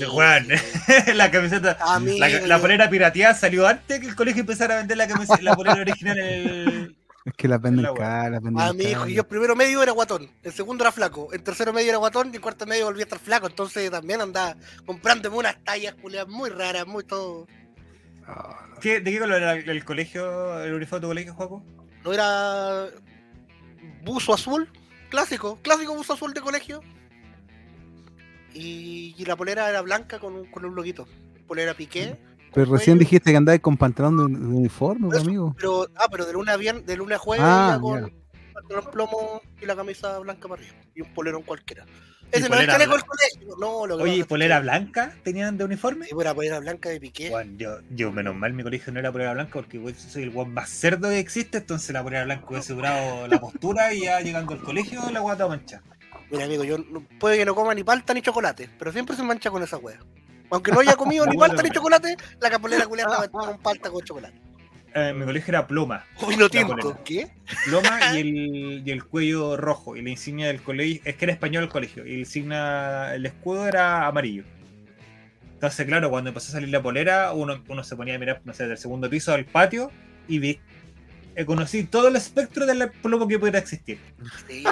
la camiseta. La, la polera pirateada salió antes que el colegio empezara a vender la, camiseta, la polera original el. Es que venden la venden A mi hijo, yo en primero medio era guatón, en segundo era flaco, en tercero medio era guatón y en cuarto medio volví a estar flaco. Entonces también andaba comprándome unas tallas culiadas muy raras, muy todo. ¿Qué- ¿De qué color era el colegio, el uniforme de tu colegio, Juaco? No era buzo azul, clásico, clásico buzo azul de colegio. Y, y la polera era blanca con un, con un loguito. Polera piqué. Pero recién cuello, dijiste que andabas con pantalón de, de uniforme, Eso, amigo. Pero, ah, pero de lunes a viernes, de lunes a jueves Ah, con pantalón plomo y la camisa blanca para arriba. Y un polerón cualquiera. Ese no es el polera chaleco del blanca? colegio. No, lo que Oye, es ¿polera blanca tenían de uniforme? Sí, era polera blanca de piqué. Bueno, yo, yo, menos mal, mi colegio no era polera blanca porque soy el guan más cerdo que existe. Entonces, la polera blanca hubiese durado la postura y ya llegando al colegio, la guata mancha. Mira, amigo, yo no- puede que no coma ni palta ni chocolate, pero siempre se mancha con esa wea. Aunque no haya comido ni palta ni chocolate, la capolera culiada estaba con palta con chocolate. Eh, mi colegio era. Vino La tinto, polera. ¿qué? Ploma y el, y el cuello rojo. Y la insignia del colegio. Es que era español el colegio. Y el, signa, el escudo era amarillo. Entonces, claro, cuando empezó a salir la polera, uno, uno se ponía a mirar, no sé, del segundo piso al patio y vi. eh, conocí todo el espectro del plomo que pudiera existir. Sí.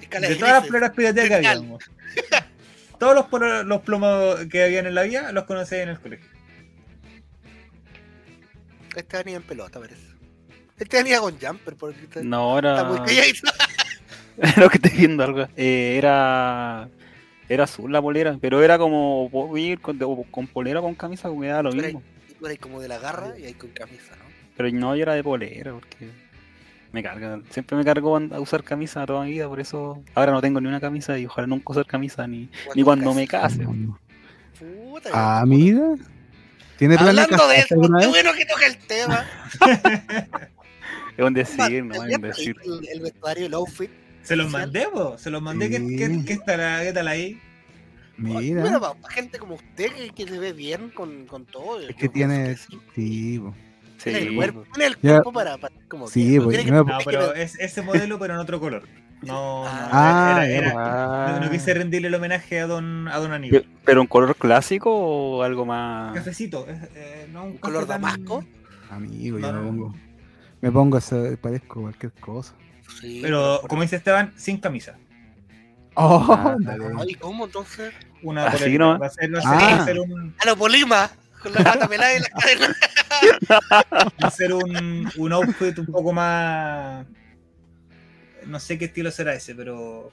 Escala De de todas las poleras pirateas que había. Genial. digamos. Todos los, los plomos que habían en la vía los conocí en el colegio. Este venía en pelota, parece. Este venía con jumper, porque está, No, está era. muy lo que estoy viendo algo. Eh, era. Era azul la polera, pero era como puedo ir con, de- con polera o con camisa, como me da lo Pero mismo. Y tú eres como de la garra y ahí con camisa, ¿no? Pero no, yo era de polera, porque me carga. Siempre me cargo a usar camisa toda mi vida, por eso ahora no tengo ni una camisa y ojalá nunca usar camisa ni, ni cuando me case. Puta, Ah, mira. ¿Tiene Hablando de eso, qué vez? bueno que toca el tema. Es un decir, no ¿Ya es un decir. El, el vestuario, el outfit. Se los mandé, po, se los mandé. ¿Qué, Sí. qué, qué está la- qué tal ahí? Mira, Mira. para, gente como usted que, que se ve bien con, con todo. Es que tiene. sí. Sí, po. Tiene el Sí, cuerpo, tiene el cuerpo para, para como Sí, no pues, no, que- No, que pero no- es ese modelo, pero en otro color. No, no, Ah, era- ya, era- Ah. no, no quise rendirle el homenaje a don, a don Aníbal. Pe- ¿Pero un color clásico o algo más? Cafecito, eh, no un ¿Un color tan- damasco? Amigo, No, yo no, me no. pongo. Me pongo, ese- parezco cualquier cosa. Sí, Pero por- como dice Esteban, sin camisa. Oh, Ah. Ay, ¿cómo entonces? Una Así polerita. nomás. Va a ser, va a ser- Ah. va a ser un, A lo polima, con la pata pelada y la cadena. va a ser un, un outfit un poco más. No sé qué estilo será ese, pero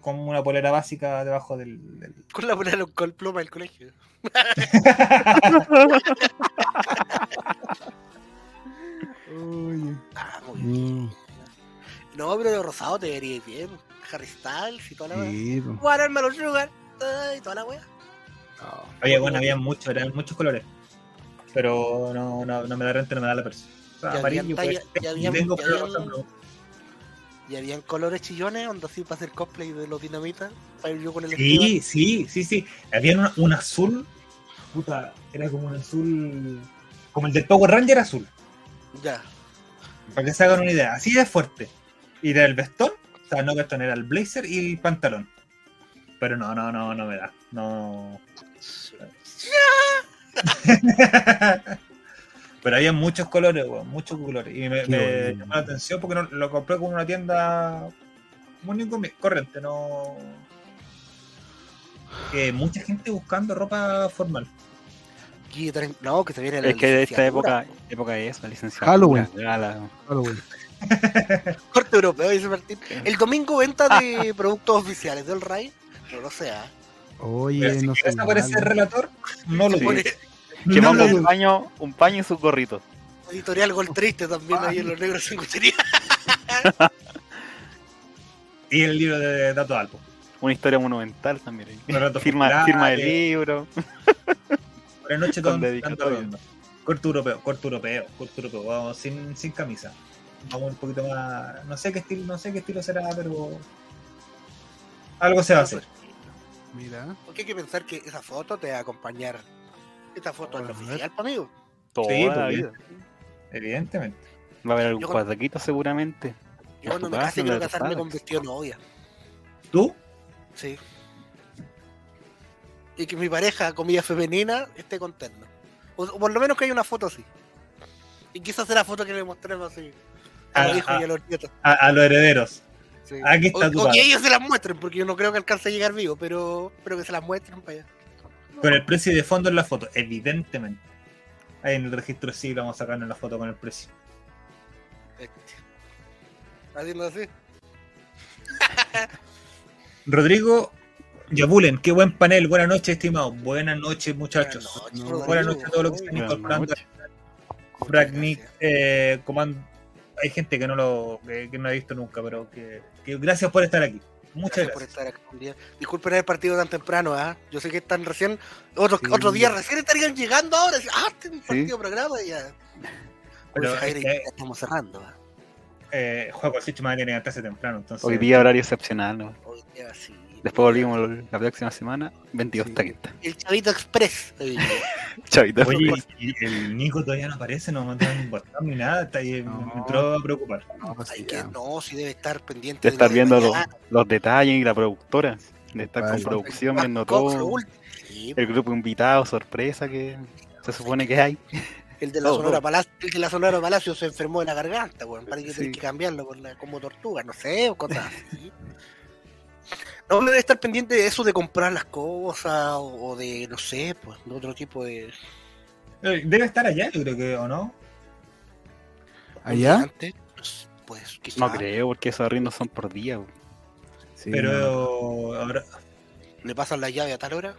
con una polera básica debajo del. del- Con la polera con el pluma del colegio. Oye. Ah, muy bien. Mm, No, pero de rosado te vería bien. Harry Styles y toda la wea. Sí, po. Watermelon Sugar. Ay, toda la wea. Oye, bueno, había muchos, eran muchos colores. Pero no, no, no me da renta, no me da la persona. O sea, Ya amarillo, pues, ya habían- tengo ya no. Y habían colores chillones, onda así para hacer cosplay de los dinamitas. Para ir yo con el Sí, sí, sí, sí. Había un, un azul. Puta, era como un azul. Como el del Power Ranger azul. Ya. Para que se hagan una idea. Así de fuerte. Y del vestón. O sea, no vestón, era el blazer y el pantalón. Pero no, no, no, no me da. No. Pero había muchos colores, weón, muchos colores. Y me, llamó la atención porque no, lo compré como una tienda muy corriente, no. Que mucha gente buscando ropa formal. No, que se viene la Es que de esta licenciatura. época, época de eso, licenciado. Halloween. Gala. Halloween. Corte europeo, dice Martín. El domingo venta de productos oficiales del RAI. No lo sé, ¿ah? Oye, Pero si no sé. aparecer relator, no lo Sí. Que No un paño, un paño y sus gorritos. Editorial Gol Triste también ahí en los negros sin cuchería. Y el libro de Dato Alpo. Una historia monumental también. ahí. Firma, firma del libro. Buenas noches, con Rondo. Corto europeo, corto europeo, corto europeo. Vamos sin, sin camisa. Vamos un poquito más. No sé qué estilo, no sé qué estilo será, pero. Algo se va a hacer. Mira. Porque hay que pensar que esa foto te va a acompañar. Esta foto es oficial, pa' amigo. Toda Sí, la pues, vida. Evidentemente. Va a haber algún cuadrequito seguramente. Yo cuando me case en quiero casarme con padres. vestido de novia. ¿Tú? Sí. Y que mi pareja, comida femenina, esté contenta. O, o por lo menos que haya una foto así. Y quizás sea la foto que le mostremos así. A los Ah, hijos ah. y a los nietos. A, a los herederos. Sí. Aquí está o, tu o que ellos se las muestren, porque yo no creo que alcance a llegar vivo, pero, pero que se las muestren para allá. Con el precio de fondo en la foto, evidentemente. Ahí en el registro sí vamos a sacar en la foto con el precio. Haciendo así. Rodrigo Yabulen, qué buen panel. Buenas noches, estimado. Buenas noches, muchachos. Buenas No, Rodrigo. Buenas noches a todos los que están incorporando. eh. Hay gente que no lo que, que no ha visto nunca, pero que, que gracias por estar aquí. Muchas Gracias por estar acá un día. Disculpen haber partido tan temprano, ¿ah? Yo sé que están recién, otros Sí. otros días recién estarían llegando ahora. Ah, este es un partido programa y ya. Pero Jair, es ya estamos cerrando. ¿ah? Eh, Juego Switch a tener que levantarse temprano, entonces. Hoy día horario excepcional, ¿no? Hoy día sí. Después volvimos la próxima semana, 22 Sí. El Chavito Express. Chavito. Oye, y el Nico todavía no aparece, no botón ni nada, está ahí, No. me entró a preocupar. No, pues que, no, sí debe estar pendiente. De estar viendo los, detalles y la productora. De estar con producción, viendo todo. El grupo invitado, sorpresa que se supone que hay. el de la todo, Sonora. Palacio, el de la Sonora Palacio se enfermó de la garganta, weón. Parece que Sí. tiene que cambiarlo por la- como tortuga, no sé, o cosas así. No, uno debe estar pendiente de eso de comprar las cosas o, o de, no sé, pues, de otro tipo de. Eh, Debe estar allá, yo creo que, ¿o no? ¿Allá? Pues, pues quizá. No creo, porque esos arriendos son por día. Sí, Pero no. ahora, le pasan la llave a tal hora.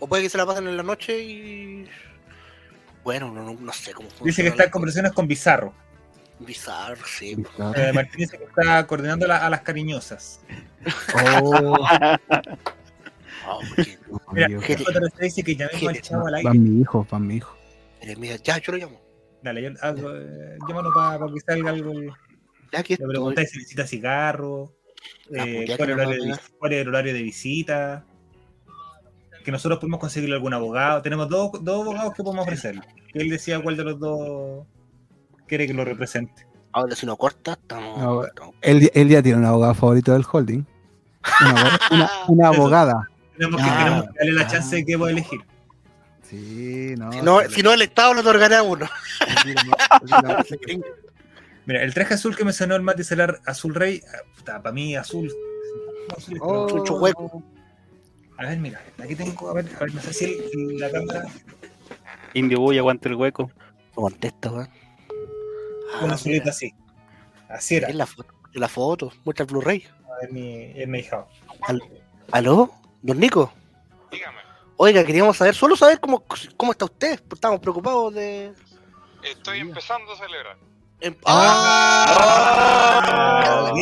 O puede que se la pasen en la noche y. Bueno, no, no, no sé cómo funciona. dice que está en conversaciones con Bizarro. Bizarro, sí. Bizarro. Eh, Martín dice que está coordinando la- a las cariñosas. Oh, Ah, porque- Mira, amigo, Gene- JRC dice que llamemos al Gene- chavo al aire. van mi hijo, van mi hijo. eh, mira, ya, yo lo llamo. Dale, yo, eh, llámanos para que salga algo. Le Ya aquí estoy. preguntáis si necesita cigarro, Ya, eh, pues, ya cuál, que es el nos horario de, cuál es el horario de visita. Que nosotros podemos conseguirle algún abogado. Tenemos dos, dos abogados que podemos ofrecerle. Y él decía cuál de los dos quiere que lo represente. Ahora si no corta, estamos. No, Él, él ya tiene un abogado favorito del holding. Una, abogada. Tenemos que, Ah, tenemos que darle la ah. chance de que pueda elegir. Sí, no. Si no, si no, el Estado lo otorgará a uno. Mira, el traje azul que mencionó el Mati Celar, Azul Rey, para mí azul. azul Oh, Chucho hueco. A ver, mira, aquí tengo, a ver, a ver, no sé si el- la cámara. Indio Boy, aguante el hueco. No contesta, weón. Una Ah, azulita mira, así. Así era. es la foto, es la foto, muestra el Blu-ray. A ver, mi, es mi hija. ¿Aló? ¿Don Nico? Dígame, Oiga, queríamos saber, solo saber cómo, cómo está usted. Estamos preocupados de. estoy empezando a celebrar. em- Ah, ¡Ah!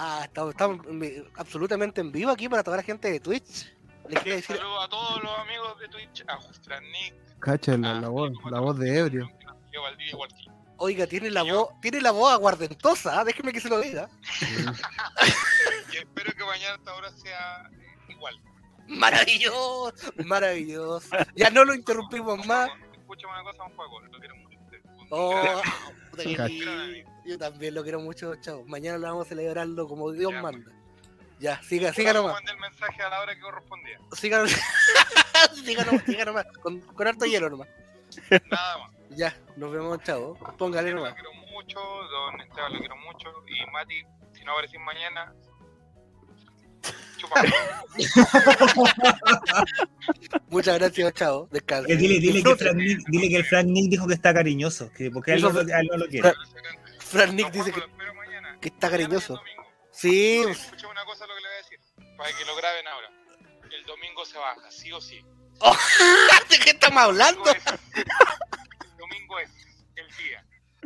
Ah, estamos, estamos en- absolutamente en vivo aquí para toda la gente de Twitch. Les quería decir, Saludos a todos los amigos de Twitch, a Justran Nick, Cacha la, la voz, la voz de ebrio. Oiga, tiene la voz, tiene la voz aguardentosa, ¿ah? déjeme que se lo diga. Y espero que mañana esta hora sea eh, igual. Maravilloso, maravilloso. Ya no lo interrumpimos más. Escúchame una cosa, un juego, lo quiero mucho. Oh, que Cacha. lindo. Yo también lo quiero mucho, chao. Mañana lo vamos a celebrarlo como Dios Ya, manda. Ya, siga, siga nomás. mandar el mensaje a la hora que correspondía. Siga, siga nomás, siga nomás. Con, con harto hielo nomás. Nada más. Ya, nos vemos, chao. Póngale Yo lo nomás. quiero mucho, don Esteban lo quiero mucho. Y Mati, si no aparecís mañana, chupa. Muchas gracias, chao. Descansa. Eh, dile, dile, que. Frank Nick, dile que el Frank Nick dijo que está cariñoso, que porque él, no, él no lo quiere. Fran Nick dice que, que está cariñoso. Sí, escucha una cosa lo que le voy a decir, para que lo graben ahora. El domingo se baja, sí o sí. ¿de qué estamos hablando? Domingo es, el domingo es el día.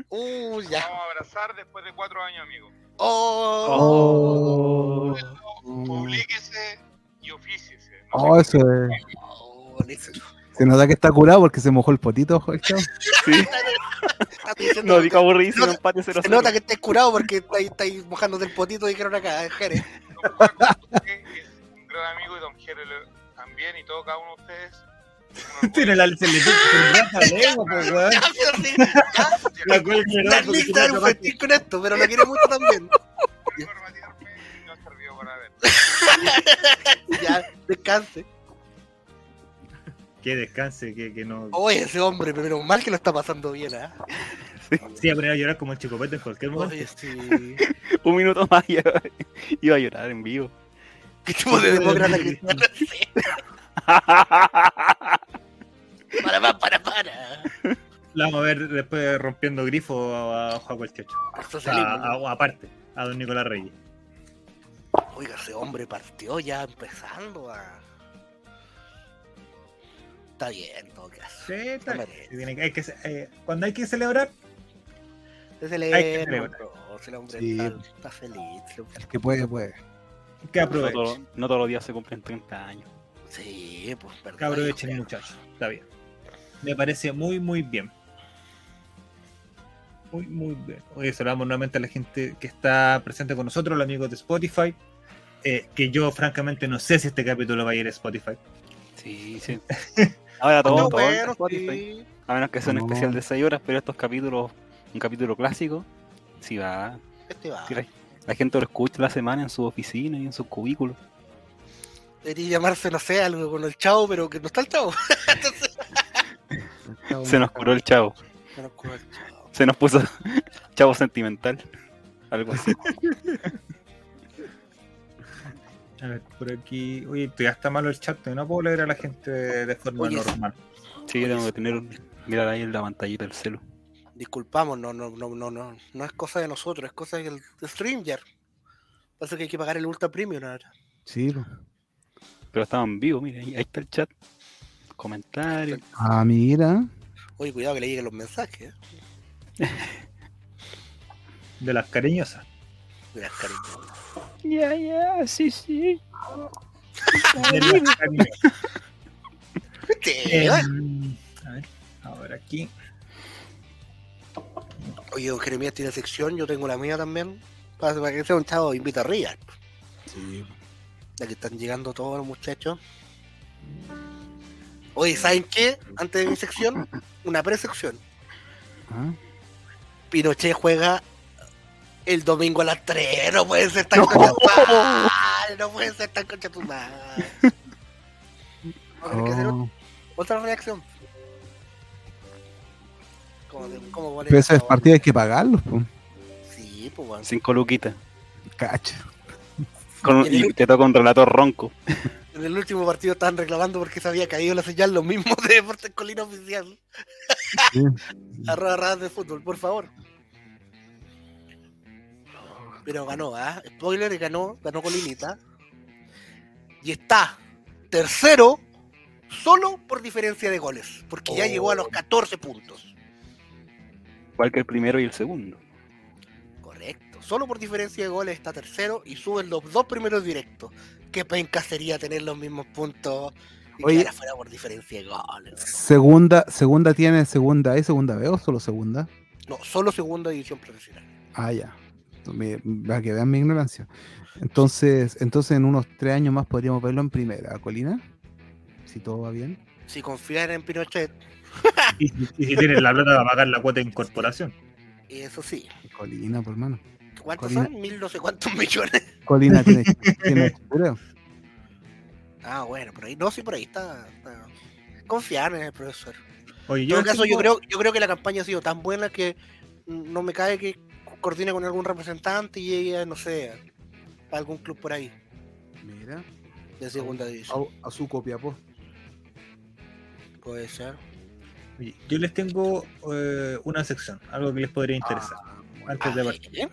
Uh, Nos ya. Vamos a abrazar después de cuatro años, amigo. Oh. Oh. Publíquese y ofíciese. No Oh, eso es. Oh. Se nota que está curado porque se mojó el potito, chavo. Sí. No, digo aburridísimo, Se empate 0 Se nota que estés curado porque estáis, estáis mojándote el potito, dijeron acá, es un gran amigo y Don Jere también, y todo cada uno de ustedes. Tiene la lengua, pues. La cual Está tiene un festín con esto, pero lo quiere mucho también. Por retirarme y no servido para ver. Ya, descanse. Que descanse, que, que no. Oye, ese hombre, pero mal que lo está pasando bien, ¿ah? Sí, a poner a llorar como el chicopete en cualquier momento. Oye, sí. Un minuto más y iba- a llorar en vivo. ¿Qué tipo de demócrata cristiano? Para, para, para, para. La vamos a ver después rompiendo grifo a, a O socialismo. sea, a- aparte, a don Nicolás Reyes. Oiga, ese hombre partió ya empezando a. Está bien, en todo caso. Sí, está No bien. merece. Tiene que- hay que, eh, cuando hay que celebrar, Se Hay que celebra, celebrar. bro. El hombre Sí. está, está feliz. el hombre- El que puede, puede. que No, todo- no todos los días se cumplen 30 años. Sí, pues, verdad. Que aprovechen, muchachos. Está bien. Me parece muy, muy bien. Muy, muy bien. Hoy saludamos nuevamente a la gente que está presente con nosotros, los amigos de Spotify. eh, que yo, francamente, no sé si este capítulo va a ir a Spotify. Sí, sí. Ahora todo, todo en bueno, Spotify. sí. A menos que sea un No. especial de 6 horas, pero estos capítulos, un capítulo clásico, sí va. Este va. Sí, la, la gente lo escucha la semana en su oficina y en sus cubículos. Debería llamarse, no sé, algo con el chavo, pero que no está el chavo. Se nos curó el chavo. Se nos ocurre el chavo. Se nos puso chavo sentimental. Algo así. A ver, por aquí. Oye, ya está malo el chat, no puedo leer a la gente de, de forma Oye, normal. Sí, tengo que tener. un- Mirar ahí en la pantallita del celu. Disculpamos, no, no, no, no, no, no es cosa de nosotros, es cosa del de Stranger. Pasa que hay que pagar el Ultra Premium ahora. Sí. Pero estaban vivos, mira, ahí ahí está el chat. Comentarios. Ah, mira. Oye, cuidado que le lleguen los mensajes. ¿eh? De las cariñosas. Mira, cariño. Ya, ya, sí, sí. ¿Qué? Em, a ver, ahora aquí. Oye, don Jeremías tiene sección, yo tengo la mía también. Para, para que sea un chavo, invita a. Sí. Ya que están llegando todos los muchachos. Oye, ¿saben qué? Antes de mi sección, una pre-sección. Ah, Pinochet juega el domingo a las 3. No puede ser tan concha tu madre, No puede ser tan concha tu madre. Vamos a tener que hacer oh. otra reacción. ¿Cómo, cómo poner Pero ese esa- partido hay que pagarlos. Sí, pues bueno. Cinco luquitas. Cacha. Con un- y te toca un relator ronco. En el último partido estaban reclamando porque se había caído la señal, lo mismo de Deportes Colina Oficial. Sí. Arroba radas de fútbol, por favor. Pero ganó, ¿ah? Spoiler, ganó, ganó Colinita. Y está tercero solo por diferencia de goles, porque ya llegó a los 14 puntos. Igual que el primero y el segundo. Correcto. Solo por diferencia de goles está tercero y suben los dos primeros directos. Qué penca sería tener los mismos puntos y Oye. quedar afuera por diferencia de goles. Segunda, segunda tiene segunda ¿hay segunda B o solo segunda? No, solo segunda división profesional. Ah, ya. Me- Para que vean mi ignorancia. Entonces, entonces en unos tres años más podríamos verlo en primera, Colina. Si todo va bien. Si confían en Pinochet, Y, si- y si tienen la plata para pagar la cuota de incorporación. eso sí. Colina, por mano. ¿Cuántos Colina. son? Mil no sé cuántos millones. Colina tiene, tiene. Ah, bueno, por ahí. No, sí, por ahí está. está. Confiar en el profesor. Oye, En todo caso, yo creo, yo creo que la campaña ha sido tan buena que no me cae que coordine con algún representante y llegue, no sé, a algún club por ahí, Mira. de segunda división. A, a su copia, po. Puede ser. Oye, yo les tengo eh, una sección, algo que les podría interesar. Antes de Ah, partir. bien.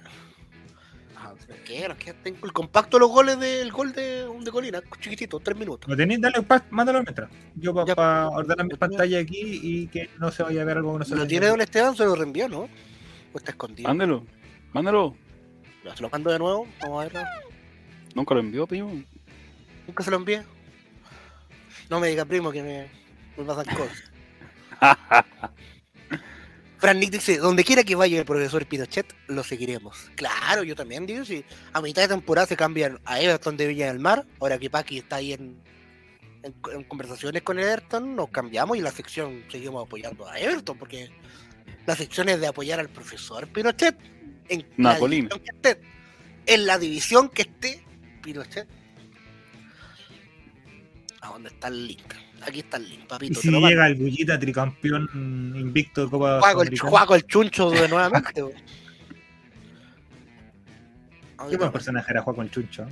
¿Qué? Nos queda- tengo el compacto de los goles del gol de, de Colina, chiquitito, tres minutos. ¿Lo tenéis? Dale, pa- mándalo mientras. Yo para Ya. ordenar mi pantalla aquí y que no se vaya a ver algo que no se ¿Lo tiene a. Don Esteban? Se lo reenvió, ¿no? ¿O está escondido? Mándalo. Mándalo. Ya, Se lo mando de nuevo. Vamos a ver. Nunca lo envió, primo. Nunca se lo envié. No me diga primo que me, me pasan cosas. Fran Nick dice, donde quiera que vaya el profesor Pinochet, lo seguiremos. Claro, yo también digo, si a mitad de temporada se cambian a Everton de Villa del Mar, ahora que Paki está ahí en, en, en conversaciones con Everton, nos cambiamos y la sección seguimos apoyando a Everton, porque la sección es de apoyar al profesor Pinochet en la división que esté. En la división que esté Pinochet. ¿A dónde está el link? Aquí está el link, Y papito. si te lo mando. llega el Bullita tricampeón invicto de Copa Juaco el, Juaco el chuncho de nuevamente. Qué buen personaje era Juaco el Chuncho.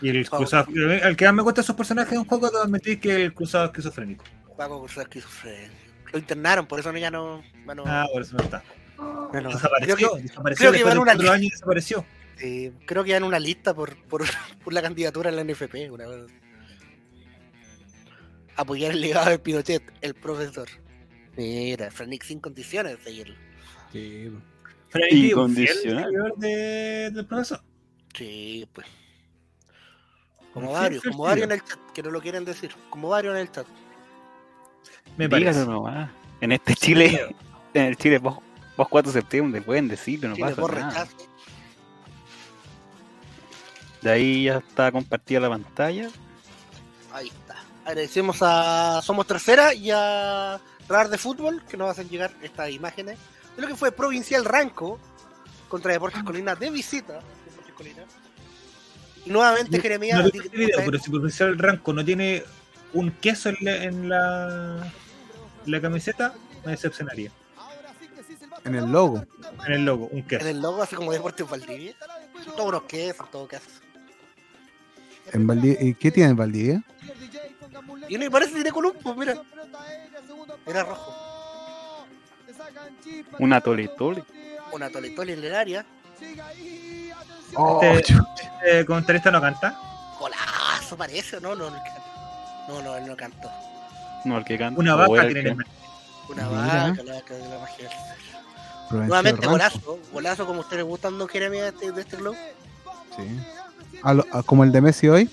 Y el Juaco. cruzado, el que más me gusta de esos personajes de un juego, debo admitir que el cruzado esquizofrénico. Juaco Cruz esquizofrénico. Lo internaron, por eso no, ya no. Bueno, Ah, por eso no está. Bueno, Desapareció, creo que, desapareció creo que van una años desapareció. eh, creo que en una lista por, por, por la candidatura en la NFP. Una vez. Apoyar el legado de Pinochet, el profesor. Mira, Franik sin condiciones de seguirlo. Sí, Incondicional. de- del profesor. Sí, pues. Como varios, como varios en el chat, que no lo quieren decir. Como varios en el chat. Me Dígalo parece. nomás. En este Chile, en el Chile vos, vos 4 de septiembre pueden decirlo, no pasa nada. rechazo. De ahí ya está compartida la pantalla. Ahí está. Agradecemos a Somos Tercera y a Radar de Fútbol que nos hacen llegar estas imágenes de lo que fue Provincial Ranco contra Deportes Colina de visita. Deportes Colina. Y nuevamente Jeremías. No video, gusta pero si el ranco no tiene un queso en la, en la, en la camiseta, me decepcionaría. En el logo. En el logo, un queso. en el logo, así como Deportes Valdivia. Todos unos quesos, todo caso. En Valdi- ¿Y qué tiene en Valdivia? Y no me parece que tiene Columbo, mira. Era rojo. Una tole tole. Una toletole en el área. Oh, Este- Este comentarista no canta. Golazo parece, ¿o no? No, no, no, no, él no cantó. No, el que canta. Una vaca tiene que- en el Una Mira. vaca, la vaca de la magia. del Nuevamente golazo, golazo como a ustedes gustan dos Jeremías de este, de este club. Sí. A lo- a- como el de Messi hoy.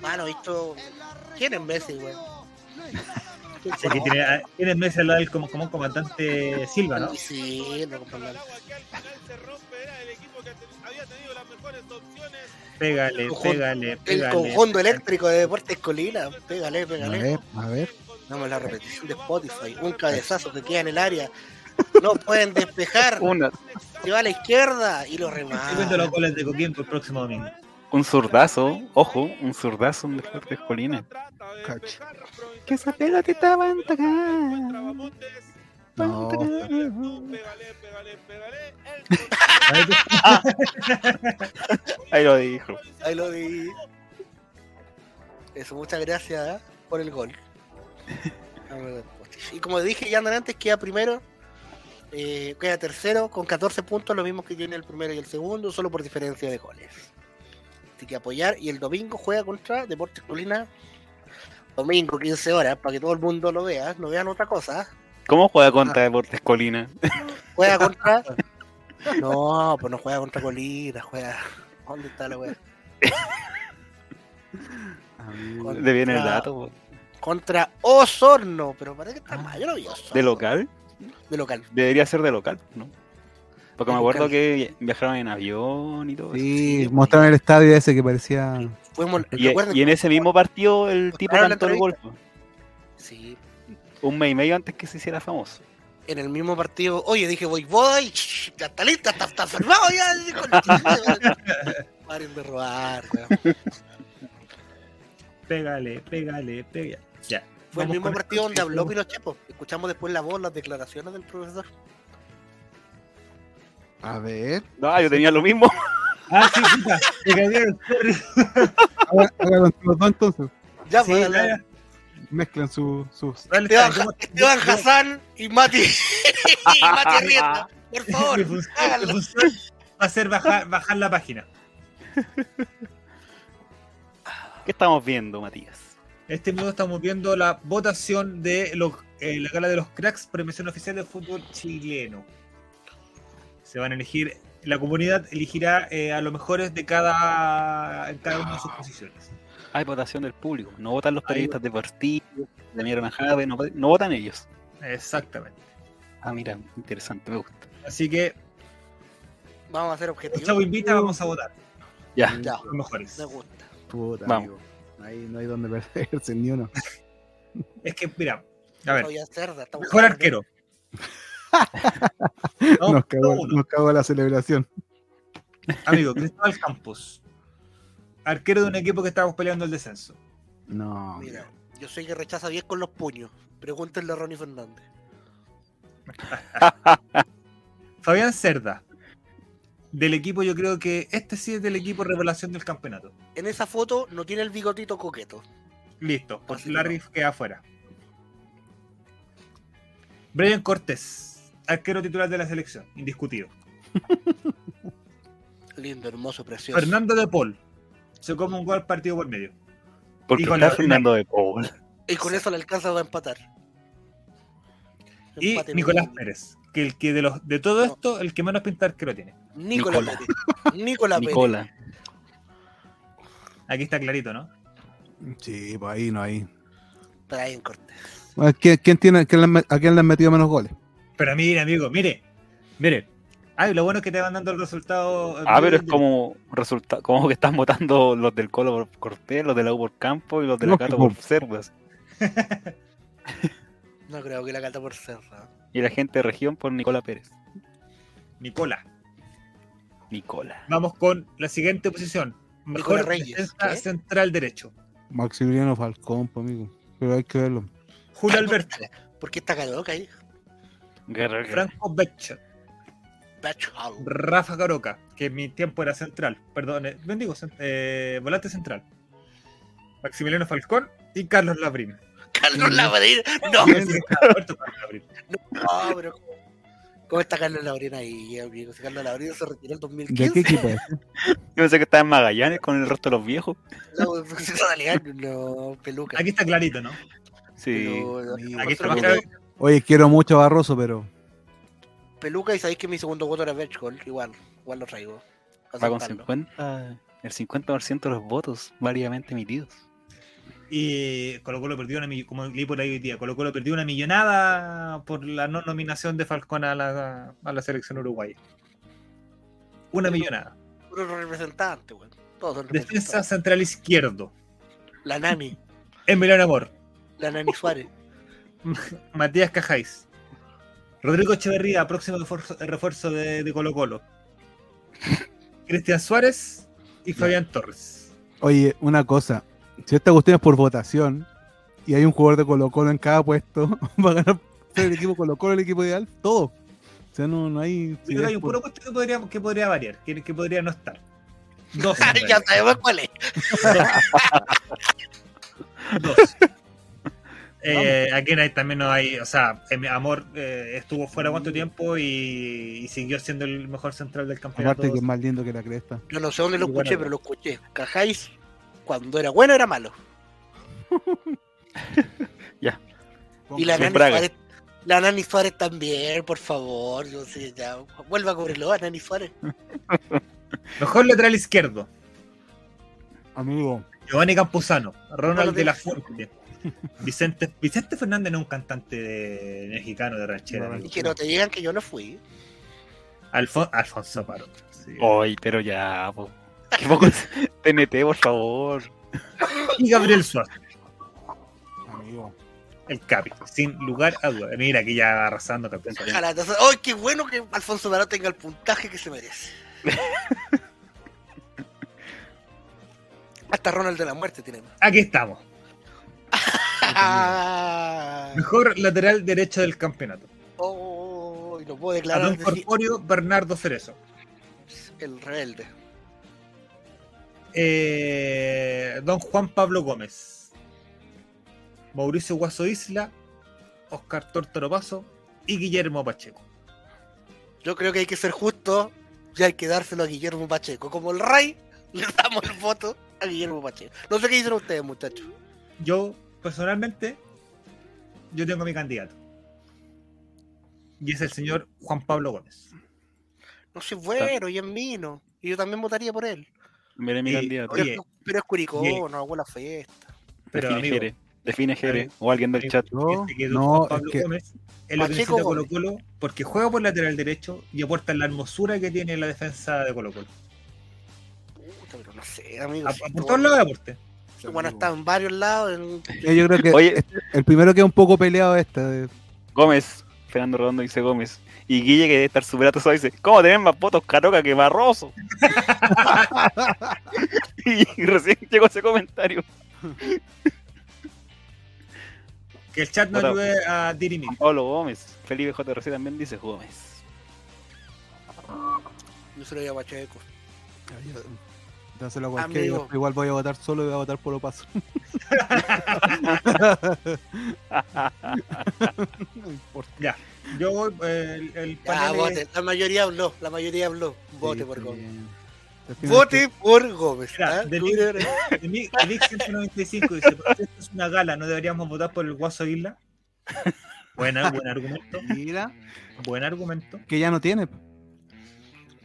Mano, visto. ¿Quién es Messi, güey? Así que tiene, tiene Messi al lado del- como, como un comandante Silva, ¿no? Sí, no comprendo. Pégale, Conjunto- pégale, El pégale. conjunto eléctrico de Deportes Colina. Pégale, A pégale. ver, a ver. Damos la repetición de Spotify. Un cabezazo que queda en el área. No pueden despejar. Una, Se va a la izquierda y lo remata. los goles de Coquín para el próximo domingo. un zurdazo, ojo, un zurdazo en Deportes Colina. Que esa pelotita va a tocar. No, Ahí lo dijo. Ahí lo di. Eso, muchas gracias ¿eh? por el gol. Y como dije ya antes, queda primero, eh, queda tercero con 14 puntos, lo mismo que tiene el primero y el segundo, solo por diferencia de goles. Así que apoyar. Y el domingo juega contra Deportes Colina. Domingo, 15 horas, para que todo el mundo lo vea, no vean otra cosa. ¿Cómo juega contra Deportes Colina? Juega contra. No, pues no juega contra Colina, juega. ¿Dónde está la wea? amigo. De bien el Contra- dato. Contra Osorno, pero parece que está mal. Yo no vi Osorno. ¿De local? De local. Debería ser de local, ¿no? Porque me acuerdo local. que viajaron en avión y todo eso. Sí, mostraron el estadio ese que parecía. Fuimos, Y, en ese mismo partido el tipo ¿Mostraron la cantó el gol. Sí, Un mes y medio antes que se hiciera famoso. en el mismo partido. Oye, dije, voy, voy. Ya está lista, está, está firmado ya. Paren de robar, weón. Pégale, pégale, pégale. Ya. Fue el mismo partido donde habló Pinochet. Escuchamos después la voz, las declaraciones del profesor. A ver. No, yo tenía lo mismo. Ah, sí, puta. Me Hágalo entre los dos entonces. Ya, Sí, pues, ya, la- ya. Mezclan su- sus. Dale, Esteban, Esteban Hassan y Mati. y Mati Arrieta. Por favor, háganlo. función va a ser bajar, bajar la página. ¿Qué estamos viendo, Matías? Este minuto estamos viendo la votación de los, eh, la gala de los cracks, premiación oficial del fútbol chileno. Se van a elegir, la comunidad elegirá eh, a los mejores de cada, en cada una de sus posiciones. Hay votación del público. No votan los periodistas deportivos, de mierda Jave, no, no votan ellos. Exactamente. Ah, mira, interesante, me gusta. Así que, Vamos a hacer objetivos. Chavo Invita, vamos a votar. Ya, Ya, Los mejores. me gusta. Puta, Vamos. amigo. Ahí no hay donde perderse ni uno. Es que, mira, a ver, mejor arquero. No, Nos cagó, nos cagó la celebración. Amigo, Cristóbal Campos. Arquero de un equipo que estábamos peleando el descenso. No. Mira, yo soy que rechaza bien con los puños. Pregúntenle a Ronnie Fernández. Fabián Cerda. Del equipo, yo creo que este sí es del equipo revelación del campeonato. En esa foto no tiene el bigotito coqueto. Listo, por Así Larry queda afuera. Brian Cortés, arquero titular de la selección, indiscutido. Lindo, hermoso, precioso. Fernando de Paul, se come un gol partido por medio. porque Y con está la- Fernando de Paul. Y con eso le alcanza a empatar. Y Empate Nicolás. Pérez, que el que de los de todo esto, el que menos pinta arquero tiene. Nicolás Nicola. Pérez. Nicolás Pérez. Aquí está clarito, ¿no? Sí, pues ahí no hay. Brian Cortés. ¿A quién, quién tiene, quién le han met- ¿A quién le han metido menos goles? Pero mire, amigo, mire, mire. Ay, lo bueno es que te van dando el resultado. Ah, pero es como resulta como que están votando los del Colo por Cortés, los de la U por Campo y los de la. Cato por Cerdas. No creo que la cata por cerra. Y la gente de región por Nicola Pérez. Nicola. Nicola. Vamos con la siguiente posición. Mejor defensa central derecho. Maximiliano Falcón, pues, amigo. Pero hay que verlo. Julio Alberto, ¿Por qué está caloca ahí? Guerra. Franco Becher, Bachau. Rafa Caroca, que en mi tiempo era central, perdón, eh, bendigo, cent- eh, volante central. Maximiliano Falcón y Carlos Labrín. Carlos Labrín. No, no, pero. ¿Cómo- ¿Cómo está Carlos Labrín ahí, amigo? Si Carlos Labrín se retiró en ¿De 2015. qué equipo es? Yo pensé que estaba en Magallanes con el resto de los viejos. No, no, peluca. Aquí está clarito, ¿no? Sí. Pero- Aquí está claro. Oye, quiero mucho a Barroso, pero Peluca y sabéis que mi segundo voto era Berchkol. Igual, igual lo traigo. Va con Aceptarlo. 50, el 50% de los votos válidamente emitidos. Y Colo Colo perdió una como leí por ahí hoy día, Colo Colo perdió una millonada por la no nominación de Falcón a la, a la selección uruguaya. Una millonada. Puro representante, weón. Todos son Defensa central izquierdo. La Nani. Emiliano Amor. La Nani Suárez. Matías Cajáis. Rodrigo Echeverría, próximo refuerzo, refuerzo de, de Colo Colo. Cristian Suárez y Fabián Torres. Oye, una cosa. Si esta cuestión es por votación y hay un jugador de Colo Colo en cada puesto, va a ganar el equipo Colo Colo, el equipo ideal, todo. O sea, no, no hay... Sí, pero hay un puro puesto que podría, que podría variar, que, que podría no estar. Dos. ya sabemos cuál es. Dos. Eh, aquí no hay- también no hay, o sea, em- Amor eh, estuvo fuera cuánto tiempo y, y siguió siendo el mejor central del campeonato. Aparte que es más lindo que la cresta. Yo no sé dónde lo escuché, bueno. pero lo escuché. Cajáis, cuando era bueno, era malo. Y la Nani. Suárez. La Nani Suárez también, por favor. Yo sé, ya. Vuelva a cubrirlo a Nani Suárez. Mejor lateral izquierdo, Amigo, Giovanni Campuzano, Ronald Bueno, de la Fuente, Vicente, Vicente Fernández no es un cantante de, mexicano de ranchera. No. Y que no te digan que yo no fui. Alfon- Alfonso Paro. sí. Hoy, pero ya, po. Qué poco es- TNT, por favor. Y Gabriel Suárez, amigo. el Capi, sin lugar a duda. Mira, aquí ya arrasando campeón. Ojalá. entonces, ¡Ay, qué bueno que Alfonso Baró tenga el puntaje que se merece! Hasta Ronald de la Muerte tiene. Aquí estamos. Mejor lateral derecho del campeonato. oh, y lo puedo declarar Adón decir, Corporio, Bernardo Cerezo. el rebelde. Eh, don Juan Pablo Gómez. Mauricio Guaso Isla, Oscar Tórtoro Paso y Guillermo Pacheco. Yo creo que hay que ser justo y hay que dárselo a Guillermo Pacheco. Como el Rey, le damos el voto a Guillermo Pacheco. No sé qué dicen ustedes, muchachos. Yo, personalmente, yo tengo mi candidato. Y es el señor Juan Pablo Gómez. No soy bueno y es mino. Y yo también votaría por él. Mire mi candidato. oye, Pero, pero es Curicó, no hago la fiesta. Pero, Define amigo, Jere. Define Jere. O alguien del chat. Yo, Este no, Juan es Pablo que Gómez es lo que necesita Colo. Colo porque juega por lateral derecho y aporta la hermosura que tiene la defensa de Colo Colo. Puta, pero no sé, amigo. A, si por todos lados de aporte. Bueno está en varios lados. en- eh, yo creo que Oye. el primero que es un poco peleado este. de- Gómez. Fernando Redondo dice Gómez. Y Guille, que debe estar súper atosado, dice: ¿Cómo tener más votos Caroca que Barroso? y recién llegó ese comentario. Que el chat no ayude a dirimir. Pablo Gómez. Felipe JRC también dice Gómez. Yo se lo digo a Pacheco. Dáselo a cualquiera, Amigo. yo igual voy a votar solo y voy a votar por lo paso. no importa. Ya, yo voy, eh, el, el Ya, panel es- vote. La mayoría habló. La mayoría habló. Vote Sí, por. Gómez. Vote por Gómez. Mira, ¿ah? de Tú mí- eres- de mí- de mí 195 dice, "Pero esto es una gala, ¿no deberíamos votar por el Guaso Isla? Buena, buen argumento, Mira, buen argumento. que ya no tiene.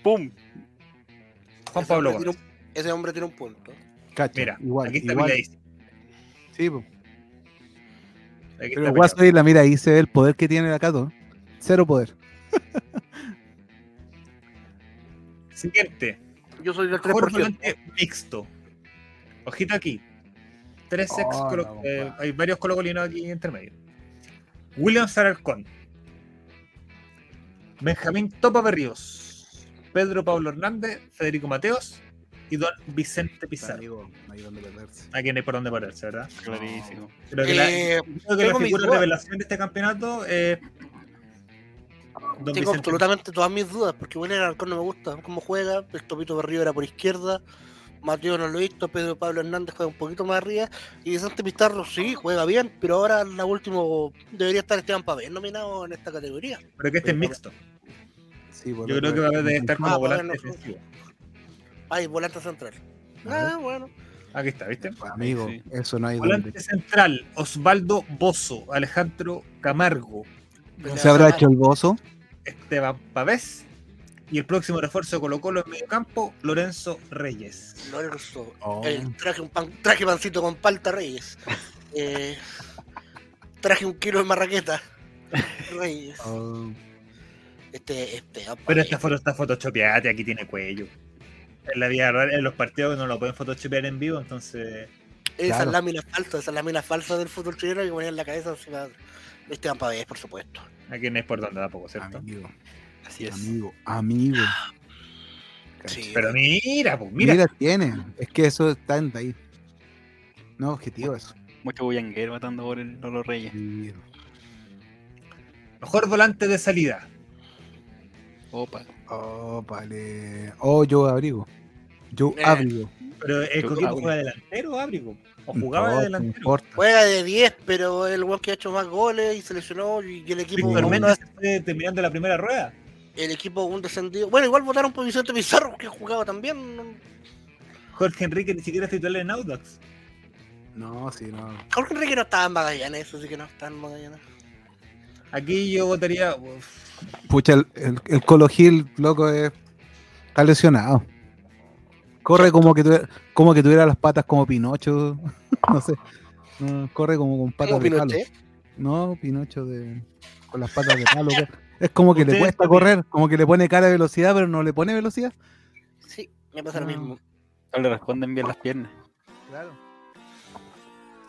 ¡Pum! Juan ese Pablo hombre un- Ese hombre tiene un punto. Cacha, Mira, igual, aquí está igual. Sí, aquí Pero Guaso. Isla, mira, ahí se ve el poder que tiene la Cato. Cero poder. Siguiente, Yo soy del mejor 3%. volante mixto. Ojito aquí. Tres ex Oh, no, eh, hay varios colocolinos aquí entre medio. William Sararcón. Benjamín Topa Berríos. Pedro Pablo Hernández, Federico Mateos y don Vicente Pizarro. No hay donde perderse. Aquí no hay por dónde pararse, ¿verdad? Clarísimo. Creo que la, Eh, creo que la figura revelación de este campeonato es. Tengo Vicente absolutamente todas mis dudas, porque William Arcón no me gusta cómo juega, el Topito Berrío era por izquierda, Mateo no lo he visto, Pedro Pablo Hernández juega un poquito más arriba, y Vicente Pizarro sí, juega bien, pero ahora la último debería estar Esteban Pavés nominado en esta categoría. Pero que este es mixto. Sí, Yo creo que va a estar como Ah, volante bueno, defensivo. Ay, volante central. A ver. Ah, bueno. Aquí está, ¿viste? Amigo, Sí. eso no hay donde. Volante central, Osvaldo Bozo, Alejandro Camargo, ¿Se habrá hecho el bozo? Esteban Pavés y el próximo refuerzo de Colo Colo en medio campo, Lorenzo Reyes. Lorenzo, Oh. el traje un pan, traje pancito con palta Reyes. Eh, traje un kilo de marraqueta. Reyes. Oh, Este, este, Pero esta foto está photoshopeada, aquí tiene cuello. En la vida real, en los partidos no lo pueden photoshopear en vivo, entonces Esas Claro. láminas falsas, esas láminas falsas del fútbol chileno que ponían la cabeza encima de Esteban Pavés, por supuesto. aquí no es por donde tampoco, ¿cierto? amigo, Así es. amigo, amigo. Sí, Pero mira, pues Mira, mira, tiene. Es que eso está en ahí. No, objetivo eso. Mucho bullanguero matando por el Lolo Reyes. Sí. mejor volante de salida. Opa. Oh, vale. Oh, yo abrigo. Yo Eh. abrigo. Pero el Coquimbo ah, juega delantero o abrigo. O jugaba de No, delantero. Juega de 10, pero el weón que ha hecho más goles y se lesionó y el equipo, fue terminando la primera rueda. el equipo un descendido. Bueno, igual votaron por Vicente Pizarro, que jugaba también. Jorge Enrique ni siquiera es titular en Audax. No, sí, no. Jorge Enrique no estaba en Magallanes, eso sí que no está en Magallanes. Aquí yo votaría. uf, Pucha, el, el, el Colo Gil, loco, es, está lesionado. Corre como que, tuviera, como que tuviera las patas como Pinocho. no sé. No, corre como con patas Como de palo. Pinochet. No, Pinocho de, con las patas de palo. Es como que le cuesta también. correr, como que le pone cara de velocidad, pero no le pone velocidad. Sí, me pasa lo Ah. mismo. No le responden bien las piernas. Claro.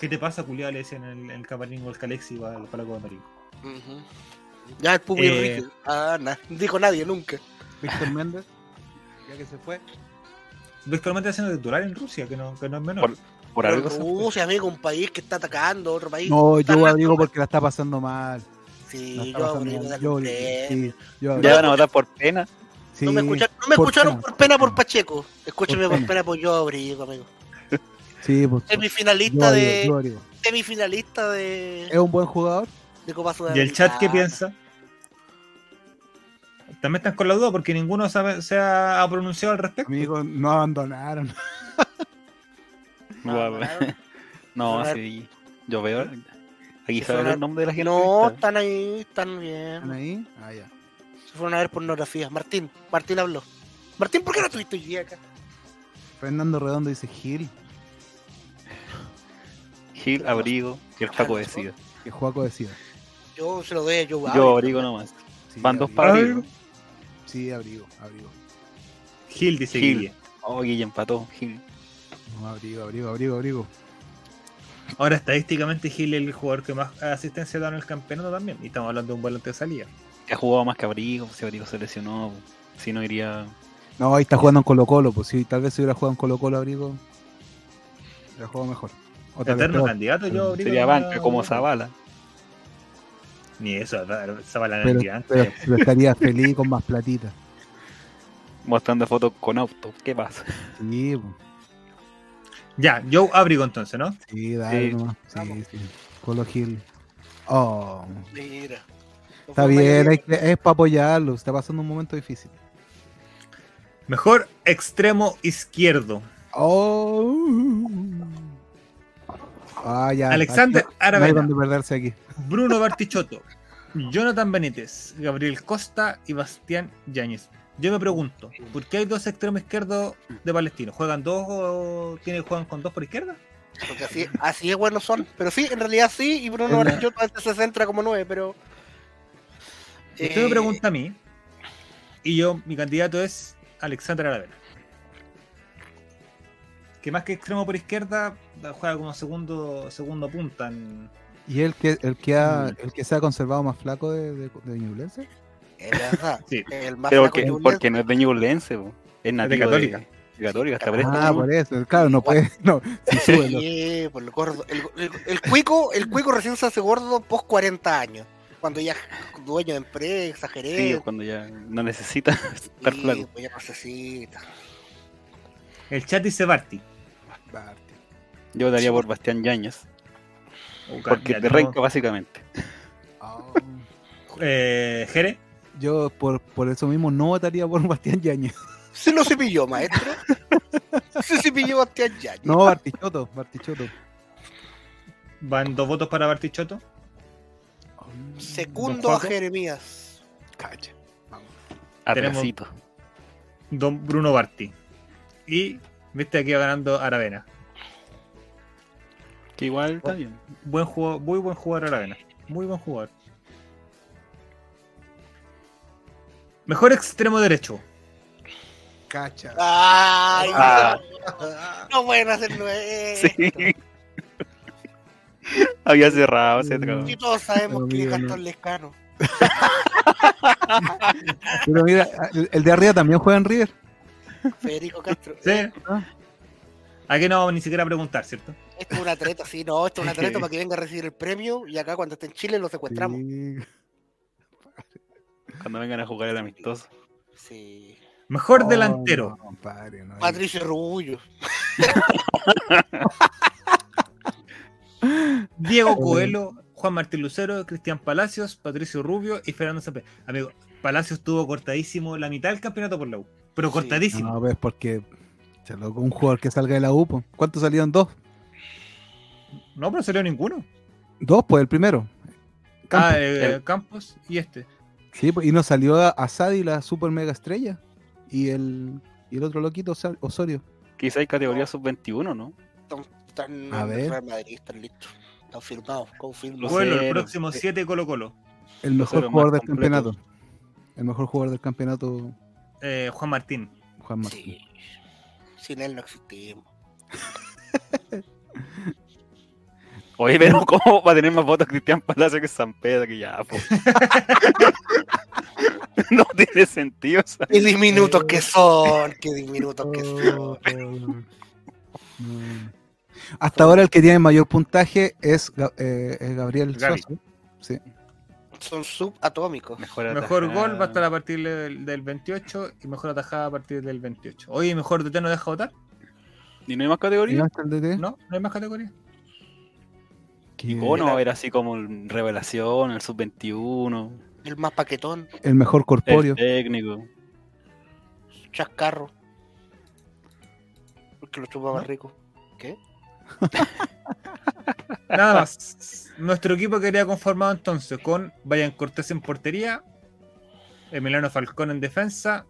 ¿Qué te pasa, culiado? Le decían en el, el camarín o el Calexi para, para la Copa América. Ujú. Ya el Pupi Eh. Enrique. Ah, nah, dijo nadie nunca. Víctor Méndez, ya que se fue. Méndez haciendo titular en Rusia, que no, que no es menor. Por Pero algo. Rusia, amigo, un país que está atacando, otro país. No, yo abrigo porque la está pasando mal. Sí, yo abrigo Yo sí, yo Ya van a votar por pena. Sí, No me, escucha- no me por escucharon pena, por pena por. Pacheco. Escúchame Por por pena. por yo abrigo, amigo. Sí, pues, yo Semifinalista abrigo, de. yo abrigo. Semifinalista de, Es un buen jugador. de Copa ¿Y el chat qué piensa? También están con la duda porque ninguno sabe, se ha pronunciado al respecto. Amigos, no abandonaron. No, sí. Yo veo. Aquí suena- el nombre de la gente. No, están ahí, están ¿Están bien. ahí? Ah, ya. Se fueron a ver pornografía. Martín, Martín habló. Martín, ¿por qué no estuviste hoy día acá? Fernando Redondo dice Gil, Gil, Abrigo y el Paco decida. que Juaco decía. Yo se lo doy a Joe Yo Abrigo. Abrigo nomás. Sí, Van dos abrigo. para Abrigo. Sí, abrigo, abrigo. Gil dice Gil. Guille. Oh, Guille empató. Gil. No, abrigo, abrigo, abrigo, abrigo. Ahora, estadísticamente, Gil es el jugador que más asistencia da en el campeonato también. Y estamos hablando de un volante de salida. Ha jugado más que Abrigo. Si Abrigo se lesionó, si no iría. No, ahí está jugando en Colo Colo, pues sí, tal vez si hubiera jugado en Colo Colo abrigo, hubiera jugado mejor. O Eterno peor. candidato, yo Abrigo, Sería banca como Zavala. Ni eso, Zavala no Pero, es banca. pero- pero estaría feliz con más platita. Mostrando fotos con auto. ¿Qué pasa? Sí, pues, Ya, Joe Abrigo entonces, ¿no? sí, dale Sí. nomás. Sí, sí. Colo Gil. Oh, Mira. No está bien, que- es para apoyarlo. Está pasando un momento difícil. Mejor extremo izquierdo. Oh. Ah, ya. Alexander No hay Aravena, donde perderse aquí. Bruno Bartichotto, Jonathan Benítez, Gabriel Costa y Bastián Yáñez. Yo me pregunto, ¿por qué hay dos extremos izquierdos de Palestino? ¿Juegan dos o tienen, juegan con dos por izquierda? Porque así, así de buenos son. Pero sí, en realidad sí, y Bruno Bartichotto a veces se centra como nueve, pero. Usted Eh, me pregunta a mí, y yo, mi candidato es Alexander Aravena. Que más que extremo por izquierda, juega como segundo, segundo punta. en- ¿Y el que, el que, ha, el que se ha conservado más flaco de, de, de Ñublense? Es verdad. Sí. El más Pero flaco que, Ñublense. porque no es de Ñublense, po. es nativo de Católica. de Católica. Ah, por eso. Claro, no puede. No, sí, súbelo. Sí, por el gordo. El, el, el cuico, el cuico recién se hace gordo post 40 años. Cuando ya es dueño de empresa, Sí, gerente. cuando ya no necesita estar flaco. pues ya necesita. El chat dice Barty. Barty. Yo daría por Bastián Yáñez. O Porque te renca básicamente. Oh. Eh, Jere, Yo por, por eso mismo no votaría por Bastián Yañez. Se lo cepilló, maestro. Se cepilló Bastián Yañez. No, Bartichotto, Bartichotto. van dos votos para Bartichotto. Segundo a. Jeremías. Cacha. Tenemos-. Don Bruno Barty. Y viste aquí va ganando Aravena. Que igual está bien. Buen jugador, muy buen jugador Aravena. Muy buen jugador. Mejor extremo derecho. Cacha. Ay, Ah. no, no pueden hacer nueve. Sí. Había cerrado ese trago. Si todos sabemos Pero que es Gastón no. Lescano. Pero mira, el, el de arriba también juega en River. Federico Castro. ¿Sí? Aquí no vamos ni siquiera a preguntar, ¿cierto? Esto es una treta, sí, no, esto es una treta para que venga a recibir el premio y acá cuando esté en Chile lo secuestramos. Sí. Cuando vengan a jugar el amistoso. Sí. Mejor Oh, delantero. no, compadre, no. Patricio Rubullo. Diego Coelho, Juan Martín Lucero, Cristian Palacios, Patricio Rubio y Fernando Cepeda. Amigo, Palacios tuvo cortadísimo la mitad del campeonato por la U. Pero Sí. cortadísimo. No, ves, porque se loco, un jugador que salga de la U. ¿cuántos salieron? Dos. No, pero salió ninguno. Dos, pues el primero. Campos. Ah, eh, El- Campos y este. Sí, pues, y nos salió a, a Sadi, la super mega estrella. Y el, y el otro loquito, Osorio. Quizá hay categoría sub-21, ¿no? Están A ver. Real Madrid, están listos. Están firmados, confirmados. Coelho, el próximo sí. 7 Colo Colo. El mejor jugador del completo. campeonato. El mejor jugador del campeonato, Eh, Juan Martín. Juan Martín. Sí. Sin él no existimos. Oye, pero ¿cómo va a tener más votos Cristian Palacio que San Pedro? Que ya, po. no tiene sentido. sea. Qué diminutos que son, qué diminutos que son. Hasta ahora el que tiene mayor puntaje es, eh, es Gabriel Gaby. Sosa. Sí. Son subatómicos. Mejor, gol va a estar a partir del, del 28 y mejor atajada a partir del 28. Oye, mejor DT no deja votar. ¿Y no hay más ¿Y categoría? no está el DT? No, no hay más categoría. Que O no, era así como el revelación, el sub-21, El más paquetón, El mejor corpóreo. el técnico. chascarro. Porque lo chupa más rico. Nada más. Nuestro equipo quedaría conformado entonces con Vayan Cortés en portería, Emiliano Falcón en defensa,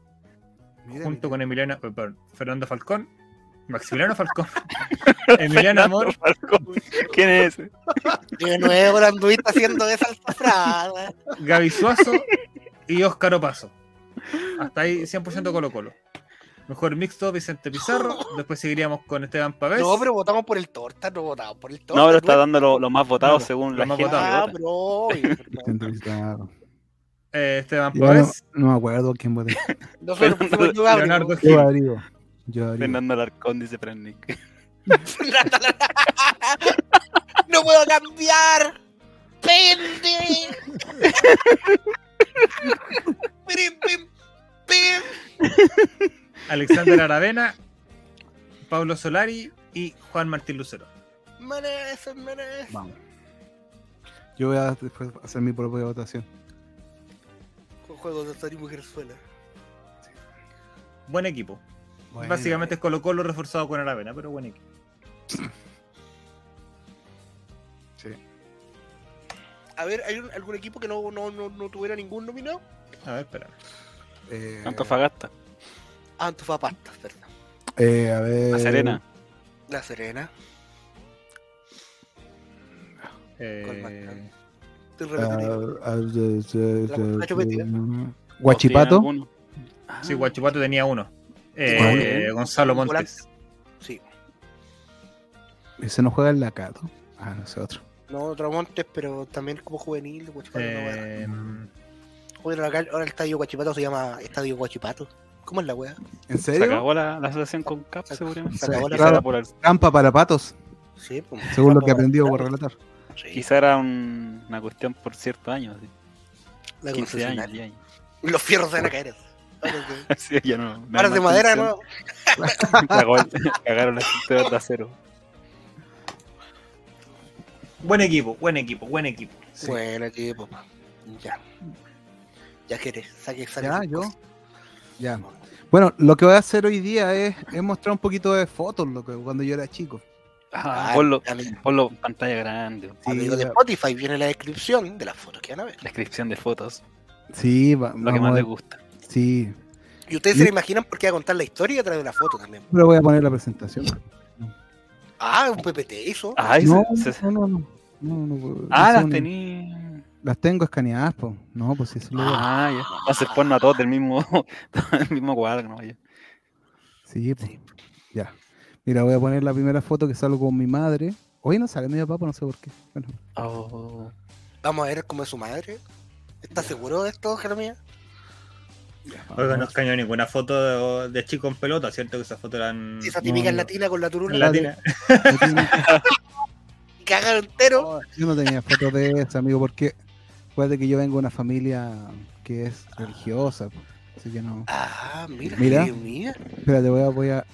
Mira, junto con Emiliano, eh, perdón, Fernando Falcón, Maximiliano Falcón. Emiliano Amor. Falcón. ¿Quién es ese? De nuevo la anduviste haciendo esa frase. Gaby Suazo y Óscar Opaso. Hasta ahí 100% Colo Colo. Mejor mixto Vicente Pizarro. Después seguiríamos con Esteban Pavés. No, pero votamos por el torta, no votamos por el torta. No, pero está dando lo- los más votados No, según los la más gente. Ah, bro. eh, Esteban Yo no, Pavés. no me acuerdo quién voté. Leonardo Yo. Darío. Yo Darío. Fernando Alarcón, dice Frennick. ¡No puedo cambiar! ¡Pende! ¡Pim, pim, pim! Alexander Aravena. Pablo Solari y Juan Martín Lucero. Merece, merece. Vamos. Yo voy a después hacer mi propia votación. Con juegos de Sony Mujerzuela. Buen equipo. Bueno. Básicamente es Colo Colo reforzado con Aravena, pero buen equipo. Sí. A ver, ¿hay un- algún equipo que no, no, no, no tuviera ningún nominado? A ver, espera. Eh, Antofagasta. Ah, Antofagasta, perdón. eh, a ver. La Serena. La Serena. Eh, ah, ah, Guachipato. Ah, sí, Guachipato tenía uno. Eh. Gonzalo Montes. Sí. Ese no juega en la Cato. Ah, no sé otro. No, Tramontes, pero también como juvenil. Guachipato, no, Eh, Bueno, acá- ahora el estadio Guachipato se llama Estadio Guachipato. ¿Cómo es la wea? ¿En Se serio? acabó la, la asociación con CAP, seguramente. Se acabó la- era, por el- Trampa para patos, Sí, pues. según lo que aprendió por relatar. Sí, quizá era un- una cuestión por ciertos años, así, la 15 años, concesionaria. 10 años. Los fierros se van a caer. Así ya no. Ahora de madera. ¿no? Cagaron la gente de acero. buen equipo, buen equipo, buen equipo. Sí. Bueno, equipo. Ya. Ya querés, saque, saque. Ya, yo. cosas. Ya. Bueno, lo que voy a hacer hoy día es, es mostrar un poquito de fotos lo que, cuando yo era chico. Ah, Ah, ponlo, ponlo en pantalla grande. Sí, Amigo de. Spotify viene la descripción de las fotos que van a ver. Descripción de fotos. Sí, va- Lo que más les gusta. Sí, Y ustedes se lo imaginan porque va a contar la historia a través de la foto también. pero voy a poner la presentación. Ah, un PPT hizo. Ah, no, no, no, no, no, no, ah, las un- tení. Las tengo escaneadas, pues. No, pues eso lo Ah, ya. Va a ser porno a todos del mismo, del mismo cuadro, ¿no? Ya. Sí, pues. Ya. Mira, voy a poner la primera foto que salgo con mi madre. Hoy no sale mi papá, no sé por qué. Bueno, Oh. Vamos a ver cómo es su madre. ¿Estás seguro de esto, Jeremías? Oiga, no escañó ninguna foto de, de chico en pelota, ¿cierto? Que esas fotos eran Esa típica no. latina con la turula. en latina. Y cagan entero. No, yo no tenía fotos de eso, amigo, porque acuérdate que yo vengo de una familia que es religiosa, pues, así que no. Ah, mira, Mira. Espérate, voy a, voy a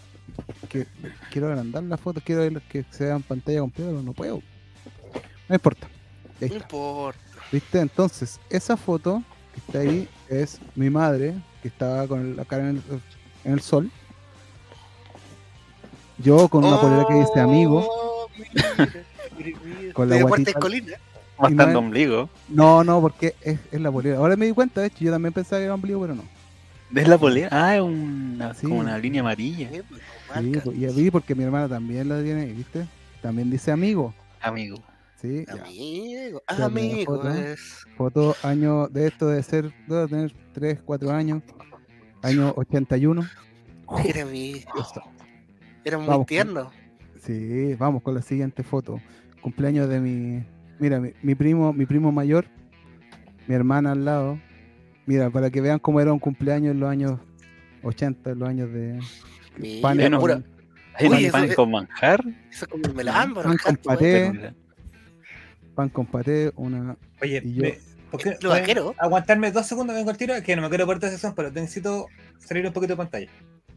que, quiero agrandar la foto, quiero ver que se vea en pantalla completa, pero no puedo. No importa. No importa. ¿Viste? Entonces, esa foto que está ahí es mi madre, que estaba con la cara en el, en el sol. Yo con una polera que dice amigo. Oh. Con la De guatita- Colina. Mostrando no- ombligo. No, no, porque es, es la polera. Ahora me di cuenta, de hecho, yo también pensaba que era ombligo, pero no. ¿Ves la polera? Ah, es una, Sí. como una línea amarilla. Pues, Sí, marca. pues, y vi porque mi hermana también la tiene, ¿viste? También dice amigo. Amigo. Sí. Amigo, Ya, amigo. foto. Es... Foto año de esto de ser, debe tener 3, 4 años. Año 81. Era, mi- era muy Vamos, tierno. Sí, vamos con la siguiente foto. Cumpleaños de mi. Mira, mi, mi primo, mi primo mayor, mi hermana al lado. Mira, para que vean cómo era un cumpleaños en los años 80, en los años de Mira, pan, no hay pan eso- con manjar. Eso es como melambo. Pan ¿no? con paté. ¿eh? Pero- pan con paté, una. Oye, Y yo- me- ¿por qué- Lo vaquero. aguantarme dos segundos, vengo al tiro, que no me quiero perder esa sesión, pero necesito salir un poquito de pantalla.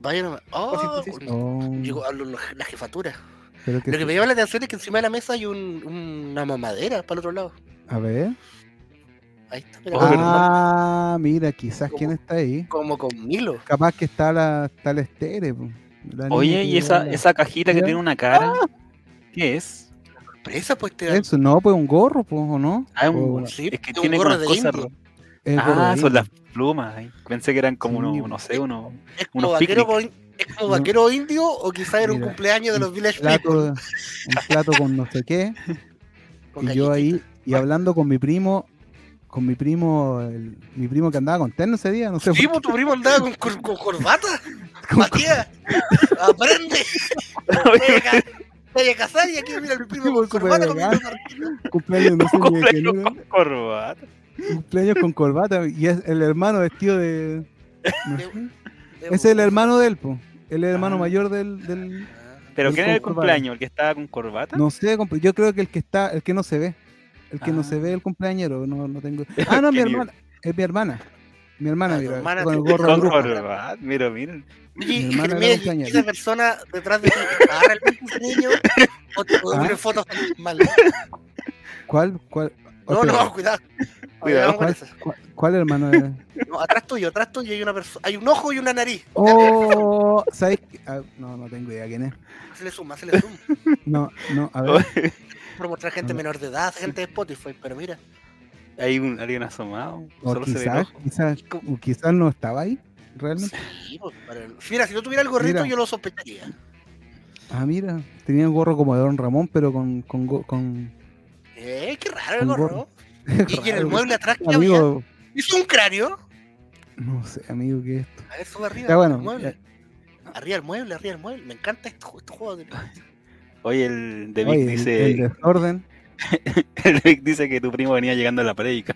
Vaya nomás. Oh, sí, sí, sí. oh, llegó a lo- lo- la jefatura. Pero que Lo que sí. me llama la atención es que encima de la mesa hay un, una mamadera para el otro lado. A ver. Ahí está, mira, Oh, Ah, mira, quizás quién está ahí. como con Milo. Capaz que está la, está la estere. La Oye, y esa, esa cajita que tiene una cara, ¿qué es? Sorpresa, pues te dan. Eso, no, pues un gorro, pues, ¿o no? Ah, es, O- un, Sí, es que un tiene gorro unas de cosas, indio. Es Ah, son las plumas. ay. Pensé que eran como Sí, unos, no sé, unos. ¿Es como, Unos vaquero, con- ¿Es como vaquero indio o quizá era un Mira, cumpleaños de los Village plato, People? un plato con no sé qué. Con y yo ahí, y hablando con mi primo, con mi primo, el- mi primo que andaba con terno ese día, no sé por pues, tu primo andaba con, cor- con corbata. Con- Matías, aprende. Vaya a casar y aquí mira el primo con corbata con mi con corbata. Cumpleaños con corbata, y es el hermano vestido de... no sé. Es el hermano de él, po. El hermano Ah. mayor del, del- ¿Pero El quién era el cumpleaños? ¿El que estaba con corbata? No sé, yo creo que el que está, el que no se ve. El que no Ah. se ve el cumpleañero, no, no tengo. Ah, no, mi hermana. Es mi hermana. Mi hermana, Ah, mira, hermana con el gorro de Con bruja. corbata. Mira, mira. Mi y hermana cumpleañera. ¿y esa persona detrás de ti está realmente ese niño? ¿O te o ¿Ah? tiene fotos mal? ¿Cuál? ¿Cuál? No, no, cuidado. Cuidado. ¿Cuál, eso. cuál- cuál hermano es? No, atrás tuyo, atrás tuyo hay una persona. Hay un ojo y una nariz. Oh, ¿sabes? qué? Ah, no, no tengo idea quién es. Se le suma, se le suma. No, no, a ver. Por mostrar gente menor de edad, gente de Spotify, pero mira. Hay un, alguien asomado. O Solo se ve el quizás, ojo. quizás, o quizás no estaba ahí, realmente. Sí, pues, pero- Mira, si no tuviera el gorrito, Mira. yo lo sospecharía. Ah, mira, tenía un gorro como de Don Ramón, pero con. con, go- con Eh, qué raro el gorro. Y en el mueble atrás que había. Amigo, Hizo un cráneo. no sé, amigo, ¿qué es esto? A ver, sube arriba. Ya bueno, el mueble. Arriba el mueble, arriba el mueble. Me encanta este, este juego. De... Oye, el de Vic Oye, el- dice. el desorden. El Vic dice que tu primo venía llegando a la predica.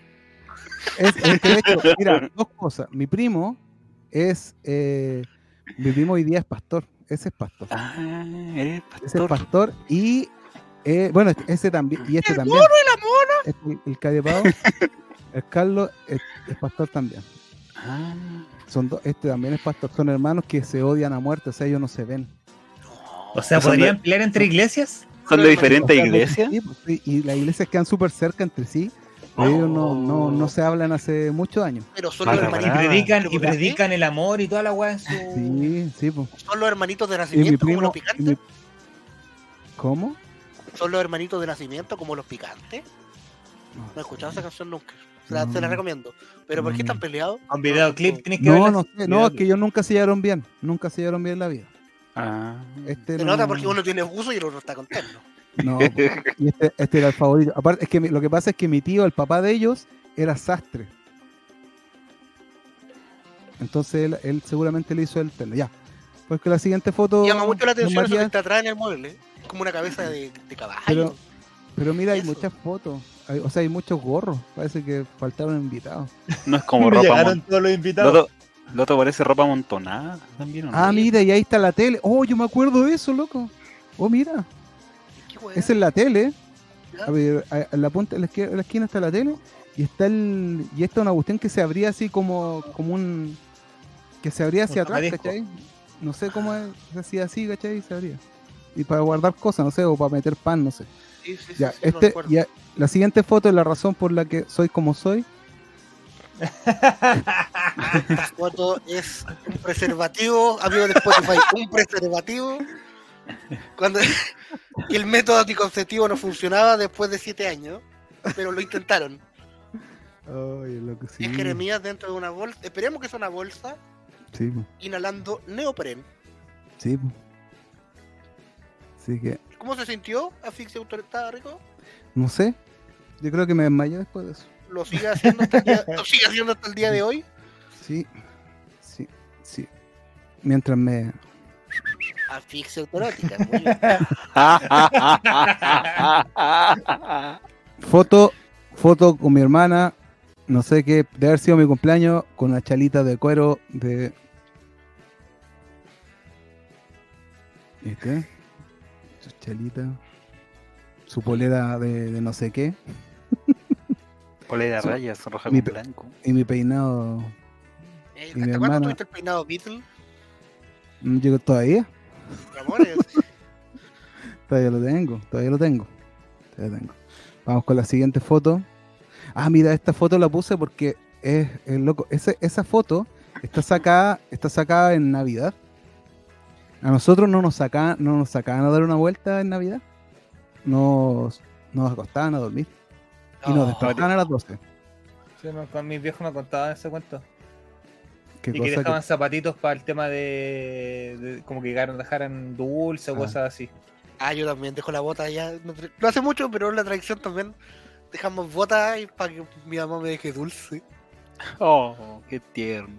Es, es que de hecho, mira, dos cosas. Mi primo es. Eh, mi primo hoy día es pastor. Ese es pastor. Ah, eres Ese es pastor. pastor. Y. eh, bueno, este- ese también. Y este ¡El también. mono y la mona! Este, el Cadepao. el Carlos es, es pastor también. Ah, Son dos, este también es pastor. Son hermanos que se odian a muerte. O sea, ellos no se ven. O sea, de- ¿podrían pelear entre iglesias? ¿Son de diferentes O sea, iglesias? sí, pues, y las iglesias quedan súper cerca entre sí. pero Ellos no, no, no se hablan hace muchos años. Pero son los Y hermanitos. verdad. predican, ¿Pero y qué? predican el amor y toda la weá en su. Sí, sí, pues. Son los hermanitos de Y mi nacimiento como los y picantes. mi- ¿Cómo? Son los hermanitos de nacimiento como los picantes. No he escuchado esa canción nunca. Se la, No. se la recomiendo. Pero ¿por qué están No. peleados? Con videoclip tienes que No, no sé, no, es que ellos nunca se llevaron bien. Nunca se llevaron bien en la vida. Ah. Este Se no- nota porque uno tiene buzo y el otro está contento. No, y este, este era el favorito. Aparte, es que mi- lo que pasa es que mi tío, el papá de ellos, era sastre. Entonces él, él seguramente le hizo el pelo. Ya. Pues que la siguiente foto. Llama mucho la atención eso que está atrás en el mueble. Como una cabeza de, de caballo. Pero, pero mira, hay Eso. muchas fotos. Hay- o sea, hay muchos gorros. Parece que faltaron invitados. No es como ropa. llegaron todos los Lo invitados. otro, lo otro parece ropa amontonada también. ¿o no? Ah, mira, y ahí está la tele. Oh, yo me acuerdo de eso, loco. Oh, mira, esa es la tele. A ver, a- en la punta, en la esquina, en la esquina está la tele. Y está el. Y esta es una cuestión que se abría así como, como un. Que se abría hacia Un atrás. No sé cómo es, se hacía así, ¿cachai? Y se abría. Y para guardar cosas, no sé, o para meter pan, no sé. Sí, sí, sí, Ya, sí, este, recuerdo. ya, la siguiente foto es la razón por la que soy como soy. Esta foto es un preservativo, amigo de Spotify, un preservativo. Cuando el método anticonceptivo no funcionaba después de siete años, pero lo intentaron. Ay, loco, sí. Es Jeremías dentro de una bolsa, esperemos que sea una bolsa, Sí, inhalando neopren. sí. Po. Así que, ¿Cómo se sintió? ¿Asfixia autorizada, Rico? no sé. Yo creo que me desmayé después de eso. ¿Lo sigue haciendo hasta el día, ¿lo sigue haciendo hasta el día de hoy? Sí, sí, sí. Mientras me. Asfixia autorótica. Foto, foto con mi hermana. No sé qué, de haber sido mi cumpleaños con una chalita de cuero de. ¿Viste? Su chalita. Su polera de, de no sé qué. Polera Sí. rayas, roja Mi con blanco. Y mi peinado. Eh, Y mi ¿Hasta cuándo hermana- tuviste el peinado Beatle? ¿No llegó todavía? Todavía lo tengo, todavía lo tengo. Todavía lo tengo. Vamos con la siguiente foto. Ah, mira, esta foto la puse porque es, es loco. Ese- esa foto está sacada, está sacada en Navidad. A nosotros no nos sacaban, no nos sacaban a dar una vuelta en Navidad. Nos, nos acostaban a dormir. Y nos No, despertaban a las 12. Sí, con mis viejos me contaban ese cuento. ¿Qué Y que cosa que- dejaban zapatitos para el tema de, de- como que dejaran, dejaran dulce o Ah. cosas así. Ah, yo también dejo la bota ya. No, hace mucho, pero en la tradición también dejamos bota y para que mi mamá me deje dulce. Oh, qué tierno.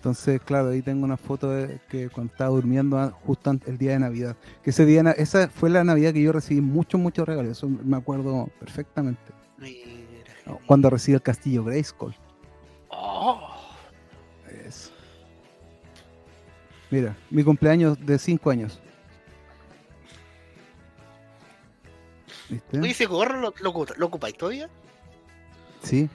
Entonces, claro, ahí tengo una foto de que cuando estaba durmiendo justo el día de Navidad. Que ese día, esa fue la Navidad que yo recibí muchos, muchos regalos. Eso me acuerdo perfectamente. Mira. Cuando recibí el castillo Grayskull. Oh, Eso. Mira, mi cumpleaños de 5 años. ¿Viste? Oye, ese gorro lo, lo, lo ocupáis todavía. Sí.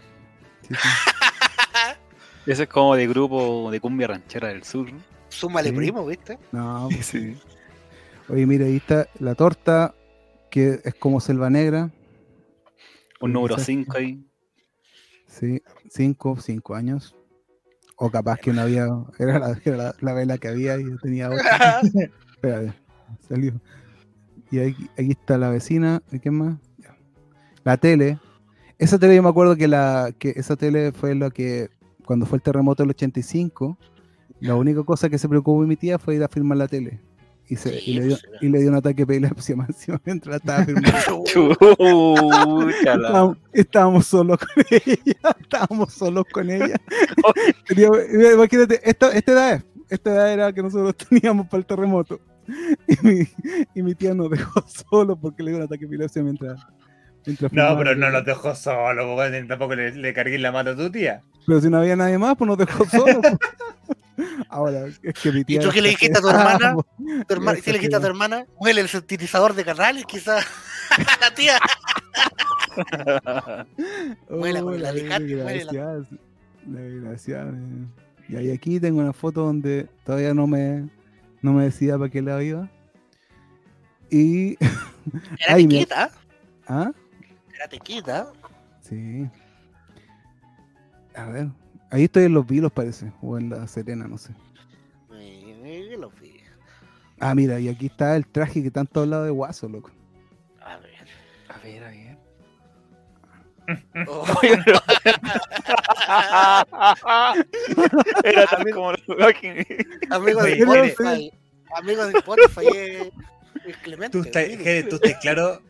Sí, sí. ese es como de grupo de cumbia ranchera del sur. ¿no? Súmale Sí. primo, ¿viste? No, pues, Sí. oye, mira, ahí está la torta, que es como selva negra. Un número Quizás- 5 ahí. Sí, 5, 5 años. O capaz que no había, era la, era la, la vela que había y yo tenía otra. Espérate, salió. Y aquí, aquí está la vecina, ¿y qué más? La tele. Esa tele yo me acuerdo que la que esa tele fue lo que cuando fue el terremoto del 85, la única cosa que se preocupó mi tía fue ir a filmar la tele. Y, se, Sí, y, le, dio, y le dio un ataque de epilepsia más mientras estaba filmando. Estábamos, estábamos solos con ella, estábamos solos con ella. Imagínate, esta, esta edad es, esta edad era que nosotros teníamos para el terremoto. Y mi, y mi tía nos dejó solos porque le dio un ataque de epilepsia mientras No, pero no los dejó solo, tampoco le, le cargué la mano a tu tía. Pero si no había nadie más, pues nos dejó solos. pues. Ahora, es que mi tía. tú qué le dijiste a tu hermana? Tu hermana, si le dijiste a tu hermana, huele el sintetizador de canales, quizás. la tía. Oh, Muela con el la alicate, desgraciada, la desgraciada, eh. Y ahí aquí tengo una foto donde todavía no me, no me decía para qué lado iba. Y. Era Ay, mira. tequita. Era tequita. Sí. A ver. Ahí estoy en los vilos, parece. O en la Serena, no sé. Eh, vi. Ah, mira, y aquí está el traje que tanto hablado de Guaso, loco. A ver. A ver, a ver. Oh, Era tal como amigo de Spotify. Amigo de Spotify es, Clemente. Estás, tú estás claro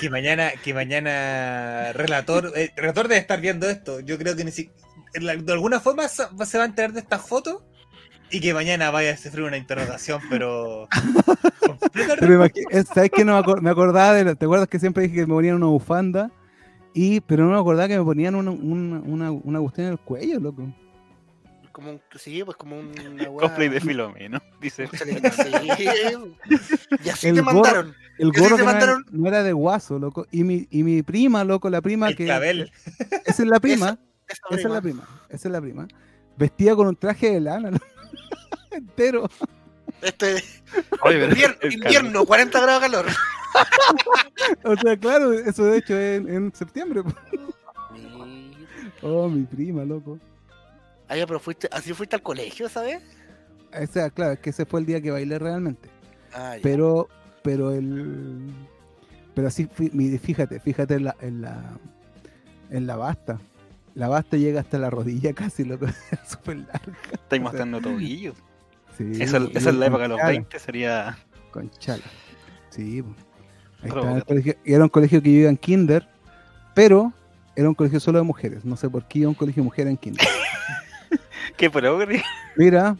que mañana, que mañana relator, eh, relator debe estar viendo esto. Yo creo que ni si- de alguna forma se va a enterar de esta foto y que mañana vaya a sufrir una interrogación, pero Pero ¿sabes qué? No me, acor- me acordaba de. ¿Te acuerdas que siempre dije que me ponían una bufanda? Y, pero no me acordaba que me ponían una, una, una, una cuestión en el cuello, loco. Como un, sí, pues como un. una weá- Cosplay de Filomeno, dice. Y así El te gorro- mandaron. El ¿Y así gorro te no era, mandaron? no era de guaso, loco. Y mi, y mi prima, loco, la prima el que. clavel. Esa es la prima. Esa Esa es la prima. prima. Esa es la prima. Vestida con un traje de lana, entero. Este, Oye, invierno, invierno, 40 grados de calor. O sea, claro, eso de hecho es en, en septiembre. Oh, mi prima, loco. Ah, ya, pero fuiste, así fuiste al colegio, ¿sabes? O sea, claro, es que ese fue el día que bailé realmente. Ah, ya. Pero, pero el. Pero así, fíjate, fíjate en la, en la, en la basta. La basta llega hasta la rodilla casi, loco. Es súper larga. Estáis mostrando tobillos. Sí, Esa, y- esa es la época de los con chala, 20, sería. Con chala. Sí. Ahí el colegio. Y era un colegio que yo iba en kinder, pero era un colegio solo de mujeres. No sé por qué iba a un colegio de mujeres en kinder. ¿Qué progre? Mira,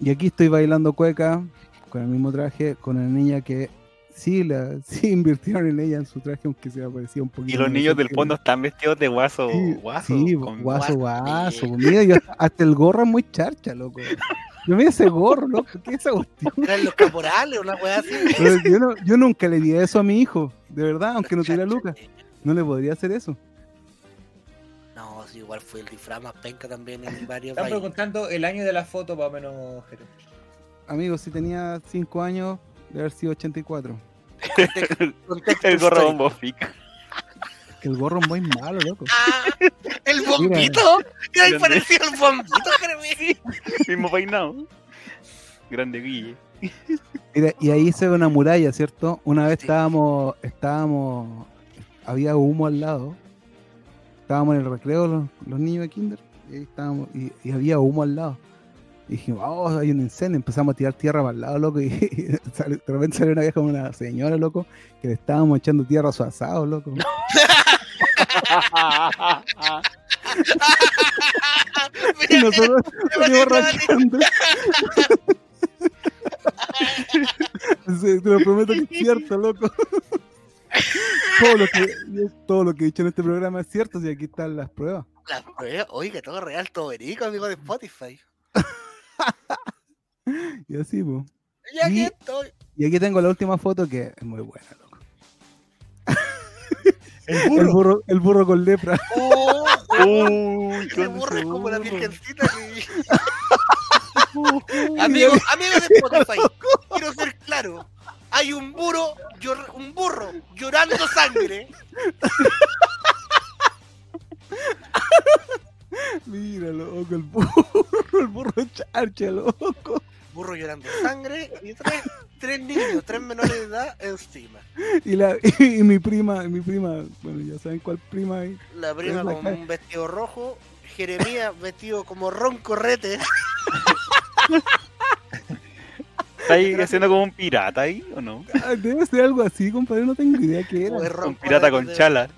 y aquí estoy bailando cueca con el mismo traje, con una niña que sí, la, sí invirtieron en ella en su traje, aunque se me parecía un poquito. Y los niños del fondo están vestidos de guaso. Sí, guaso sí, con- guaso, guaso. guaso. Mira, yo hasta- hasta el gorro es muy charcha, loco. Yo mira ese gorro, loco. ¿Qué es esa cuestión? Eran los caporales, una weá así. Pero yo, no- yo nunca le di eso a mi hijo, de verdad, aunque no tuviera lucas. No le podría hacer eso. Igual fue el disfraz más penca también en varios Están preguntando el año de la foto, más o menos, Jere. Amigo, si tenía 5 años, debe haber sido 84. Contexto El gorro bombo fica. Que el gorro es muy malo, loco. Ah, el bombito. ¿Qué hay parecido el bombito, Jeremy? Mismo peinado. Grande Guille. Mira, y ahí se ve una muralla, ¿cierto? Una vez Sí. estábamos, estábamos, había humo al lado estábamos en el recreo los, los niños de kinder y, ahí estábamos, y, y había humo al lado. Y dijimos, oh, hay un incendio. Empezamos a tirar tierra para el lado, loco. Y, de repente salió una vieja con una señora, loco, que le estábamos echando tierra a su asado, loco. Y nosotros salimos rachando. Sí, te lo prometo que es cierto, loco. Todo lo, que, todo lo que he dicho en este programa es cierto, y aquí están las pruebas. La prueba, oiga, todo real, todo verídico, amigo de Spotify. Y así, pues. Y aquí Y- estoy. Y aquí tengo la última foto que es muy buena, loco. El El burro. el burro con lepra. Oh, con burro es como la virgencita que... Amigo, amigo de Spotify, quiero ser claro. Hay un burro, llor- un burro llorando sangre. Mira, loco, el burro, el burro charcha, loco. Burro llorando sangre y tres, tres niños, tres menores de edad encima. Y, la, y, mi prima, mi prima, bueno, ya saben cuál prima hay. La prima Es la con un vestido rojo, Jeremías vestido como ron ¿Está ahí haciendo como un pirata ahí o no? Ah, Debe ser algo así, compadre, no tengo idea qué era. Un pirata con chala.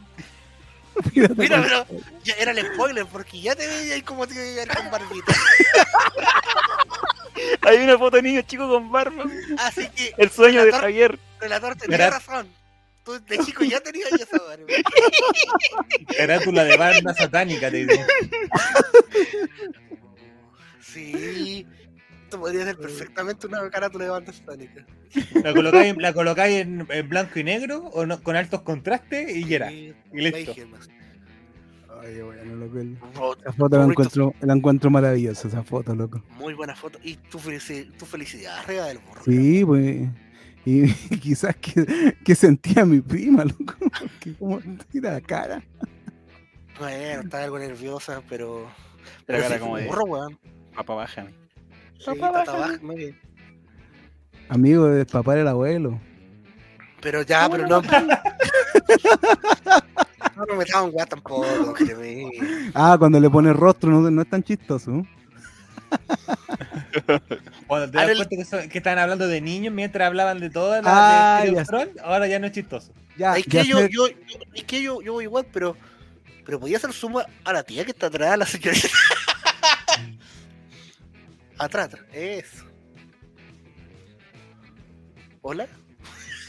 Mira, pero ya era el spoiler porque ya te veía ahí como te iba a llegar con barbita. Hay una foto de niño chico con barba. Así que El sueño de Javier. relator tenía Era- razón. Tú de chico ya tenías esa barba. Carátula de banda satánica, te digo. Sí. Esto podría ser perfectamente una carátula de banda satánica. La colocáis, la colocáis en, en blanco y negro o no- con altos contrastes y ya era. Y listo. Ay, bueno, loco. el- Oh, Esa foto la encuentro, la encuentro maravillosa, esa foto, loco. Muy buena foto. Y tu, felici- tu felicidad arriba del burro. Sí, pues. Y, quizás que, que sentía mi prima, loco. Que como tira la cara. Bueno, estaba algo nerviosa, pero. Pero cara sí, como de burro, weón. papá bájame. Baja, muy bien. Amigo del papá del abuelo. Pero ya, pero no. No metamos en weá tampoco, Jeremías. Ah, cuando le pone rostro no, no es tan chistoso. Cuando te Ahora das el- cuenta que, son- que estaban hablando de niños mientras hablaban de todas Ah, las de ya Troll, ahora ya no es chistoso. Ya, es ya que yo, sé- yo, yo- es que yo, yo voy igual, pero. Pero podía hacer suma a la tía que está atrás, la señorita. Atrás, atrás. Eso. ¿Hola?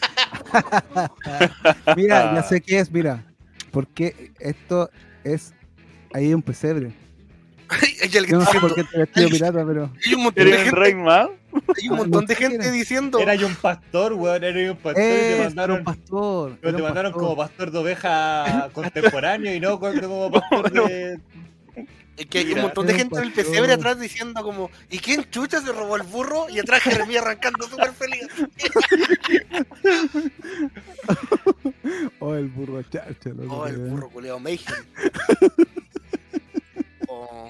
Mira, ya sé qué es, mira. Porque esto es. Ahí hay un pesebre. Hay alguien Yo no sé por qué te vestido pirata, pero. hay un montón de ¿Eres un gente, rey más? hay un montón de gente diciendo. Era yo un pastor, weón, era yo un pastor y te era mandaron, un pastor. pero te un mandaron pastor. como pastor de oveja contemporáneo y no como pastor de... Es que hay un montón de gente en el pesebre atrás diciendo como, ¿y quién chucha se robó el burro? Y atrás Jeremías arrancando súper feliz. Oh, el burro charcha, loco. Oh, el burro Mayhem. Oh,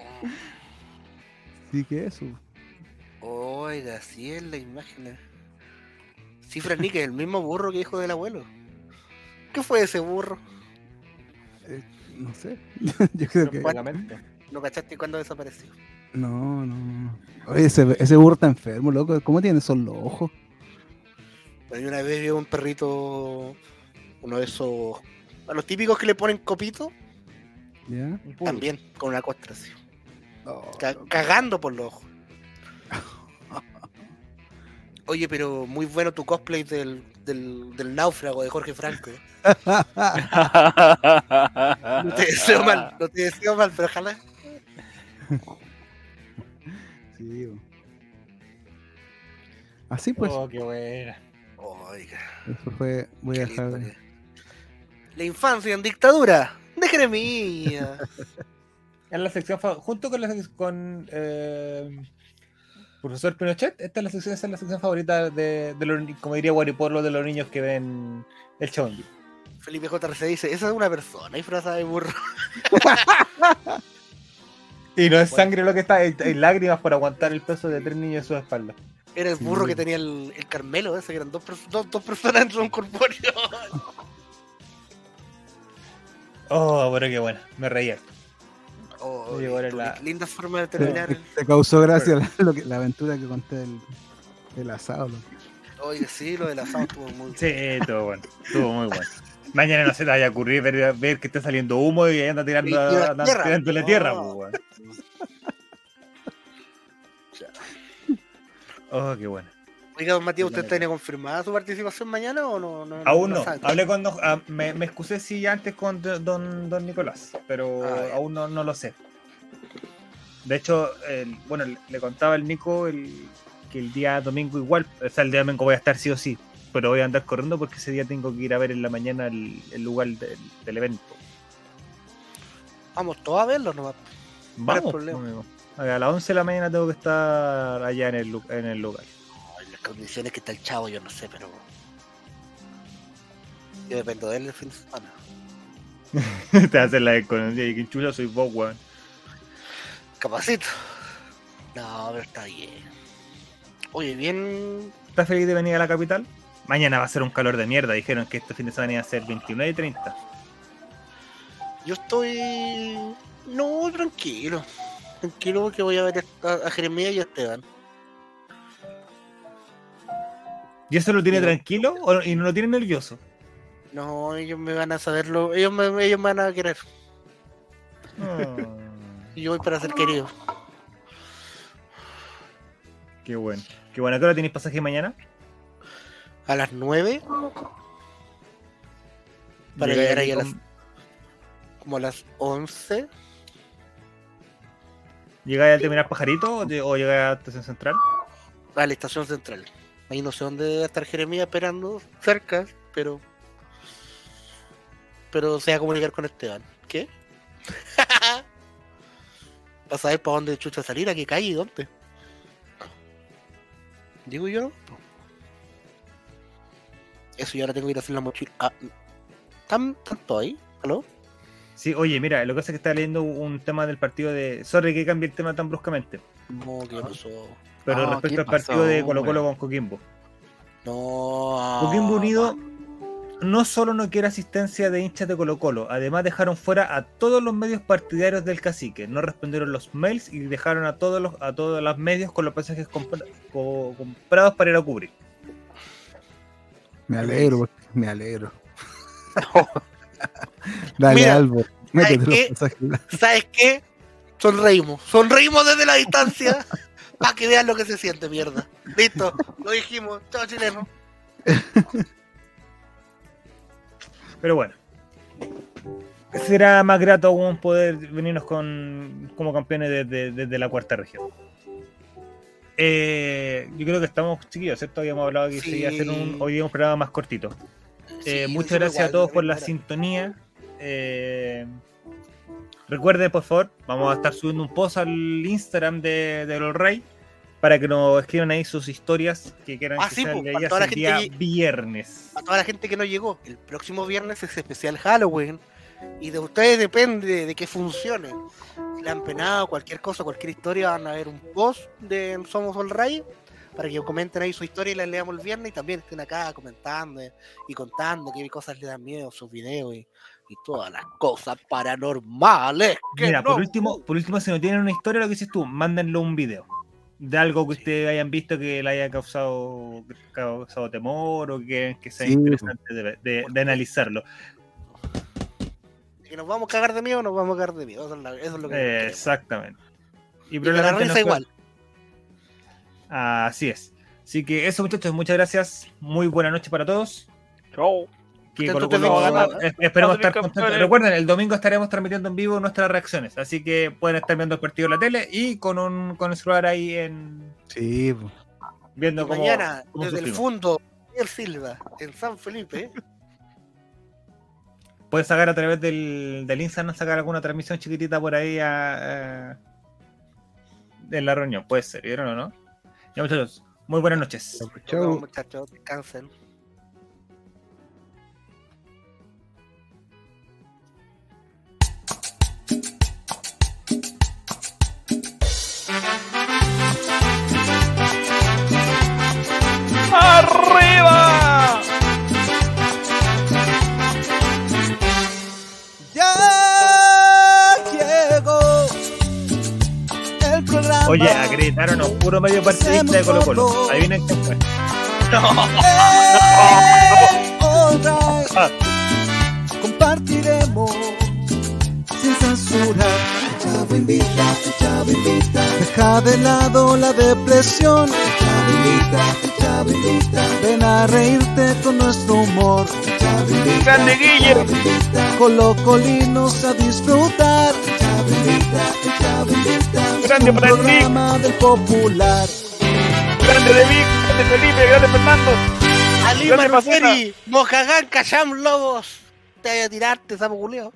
Sí, que eso. oiga, sí es la imagen. Cifra Nick es el mismo burro que hijo del abuelo. ¿Qué fue ese burro? No sé. Yo creo que. ¿No cachaste cuándo desapareció? No, no, no. Oye, ese, ese burro está enfermo, loco. ¿Cómo tiene esos los ojos? Pero yo una vez vi un perrito, uno de esos, a los típicos que le ponen copito, ¿Ya? También, con una costra así, Oh, ca- cagando por los ojos. Oye, pero muy bueno tu cosplay del, del, del náufrago de Jorge Franco. No te deseo mal, no te deseo mal, pero ojalá. sí, bo. Así pues, Oh, qué buena. Oiga, eso fue. Voy a qué dejar. lindo que- La infancia en dictadura, de Jeremías. Es la sección junto con la con eh, profesor Pinochet, esta es la sección, esa es la sección favorita de, de los, como diría Guaripolo, de los niños que ven el en vivo. Felipe JRC dice, esa es una persona disfrazada de burro. Y no es sangre lo que está, hay, hay lágrimas por aguantar el peso de tres niños en su espalda. Era el burro Sí. que tenía el, el Carmelo, ese que eran dos, dos, dos personas dentro de un corpóreo. Oh, pero qué bueno, me reía. Oh, Sí, la- Linda forma de Te, terminar. te- te causó gracia la, lo que- la aventura que conté del, del asado. Oye, sí, lo del asado estuvo muy Sí, estuvo bueno, estuvo muy bueno. Mañana no se te vaya a ocurrir ver, ver que está saliendo humo y anda tirando, la tierra. No. pues. Oh, qué bueno. Oiga, don Matías, ¿usted tiene confirmada su participación mañana o no? no Aún no. sabe? Hablé con don- ah, me, me excusé sí antes con don, don, Nicolás, pero Ah, aún no, no lo sé. De hecho, el- bueno, le, le contaba el Nico el, que el día domingo igual, o sea, el día domingo voy a estar sí o sí, pero voy a andar corriendo porque ese día tengo que ir a ver en la mañana el, el lugar del, del evento. Vamos todos a verlo nomás. Vamos, problema. amigo. A las 11 de la mañana tengo que estar allá en el, en el lugar. Ay, las condiciones que está el chavo, yo no sé, pero. Yo dependo de él el fin de semana. Te hacen la desconocida y que chulo soy vos, weón. Capacito. No, pero está bien. Oye, bien. ¿Estás feliz de venir a la capital? Mañana va a ser un calor de mierda. Dijeron que este fin de semana iba a ser 29 y 30. Yo estoy. No, tranquilo. Tranquilo porque voy a ver a, a Jeremías y a Esteban. ¿Y eso lo tiene No. tranquilo o- y no lo tiene nervioso? No, ellos me van a saberlo. Ellos me, ellos me van a querer. Y yo voy para ser querido. Qué bueno. Qué bueno. ¿A qué hora tenéis pasaje mañana? A las 9, Para llegar ahí a las- como a las 11. ¿Llegáis al terminar pajarito o, llegáis a estación central? a la estación central. Ahí no sé dónde debe estar Jeremías esperando, cerca, pero. Pero se va a comunicar con Esteban. ¿Qué? ¿Para saber para dónde chucha salir? ¿A qué calle y dónde? Digo yo, ¿no? Eso yo ahora tengo que ir a hacer la mochila. Ah, ¿Están tanto ahí? ¿Aló? Sí, oye, mira, lo que pasa es que está leyendo un tema del partido de. Sorry que cambie el tema tan bruscamente. No, ¿qué pasó? Pero Ah, respecto ¿qué al partido de Colo Colo con Coquimbo. No. Coquimbo Unido no solo no quiere asistencia de hinchas de Colo Colo, además dejaron fuera a todos los medios partidarios del cacique. No respondieron los mails y dejaron a todos los a todos los medios con los pasajes compra- co- comprados para ir a cubrir. Me alegro, me alegro. Dale, Mira, Albo, métete los. ¿Sabes qué? Sonreímos. Sonreímos desde la distancia. Para que vean lo que se siente, mierda. Listo, lo dijimos. Chao, chileno. Pero bueno. Será más grato aún poder venirnos con como campeones desde, desde la cuarta región. Eh, yo creo que estamos chiquillos, ¿cierto? Habíamos hablado que Sí. se iba a hacer un, hoy un programa más cortito. Eh, Sí, muchas gracias a todos por la sintonía. Eh, recuerden, por favor, vamos a estar subiendo un post al Instagram de, de Los Rey para que nos escriban ahí sus historias que quieran Ah, que sí, pues, toda la el día gente viernes. A toda la gente que no llegó, el próximo viernes es especial Halloween. Y de ustedes depende de que funcione. Si le han penado cualquier cosa, cualquier historia, van a ver un post de Somos All Ray para que comenten ahí su historia y la leamos el viernes y también estén acá comentando y contando qué cosas le dan miedo, sus videos y, y todas las cosas paranormales. que Mira, no- por último, por último, si no tienen una historia, lo que dices tú, mándenlo un video. De algo que ustedes hayan visto que le haya causado, causado temor o que, que sea Sí, interesante de, de- de analizarlo. Que nos vamos a cagar de miedo, nos vamos a cagar de miedo. Eso es, la- eso es lo que Eh, exactamente. Y Y la risa nos- igual. Así es. Así que eso, muchachos, muchas gracias. Muy buena noche para todos. Chao. Que. Es- Esperemos estar contentos. Recuerden, el domingo estaremos transmitiendo en vivo nuestras reacciones. Así que pueden estar viendo el partido en la tele y con un con el celular ahí en Sí, viendo Y cómo, mañana, cómo desde el fondo, el Silva, en San Felipe. Puedes sacar a través del, del Instagram, sacar alguna transmisión chiquitita por ahí a, a- en la reunión. Puede ser, ¿vieron o no? Ya muchachos, muy buenas noches. Chau. muchachos, descansen. ¡Arriba! Oye, acreditaron a un puro medio partidista de Colo Colo. Adivinen quién fue. Alright. Ah. Compartiremos sin censura. Chavo invita, chavo invita. Deja de lado la depresión. Chavo invita, chavo invita. Ven a reírte con nuestro humor. Chavo invita, Grande Guille. chavo invita. Colocolinos a disfrutar. Chavo invita, chavo invita. Grande para el programa del popular. Grande de Vic, grande Felipe, grande Fernando. Ali Grande Marferi, Mojagán, Cacham, Lobos. Te voy a tirarte, sapo culeo.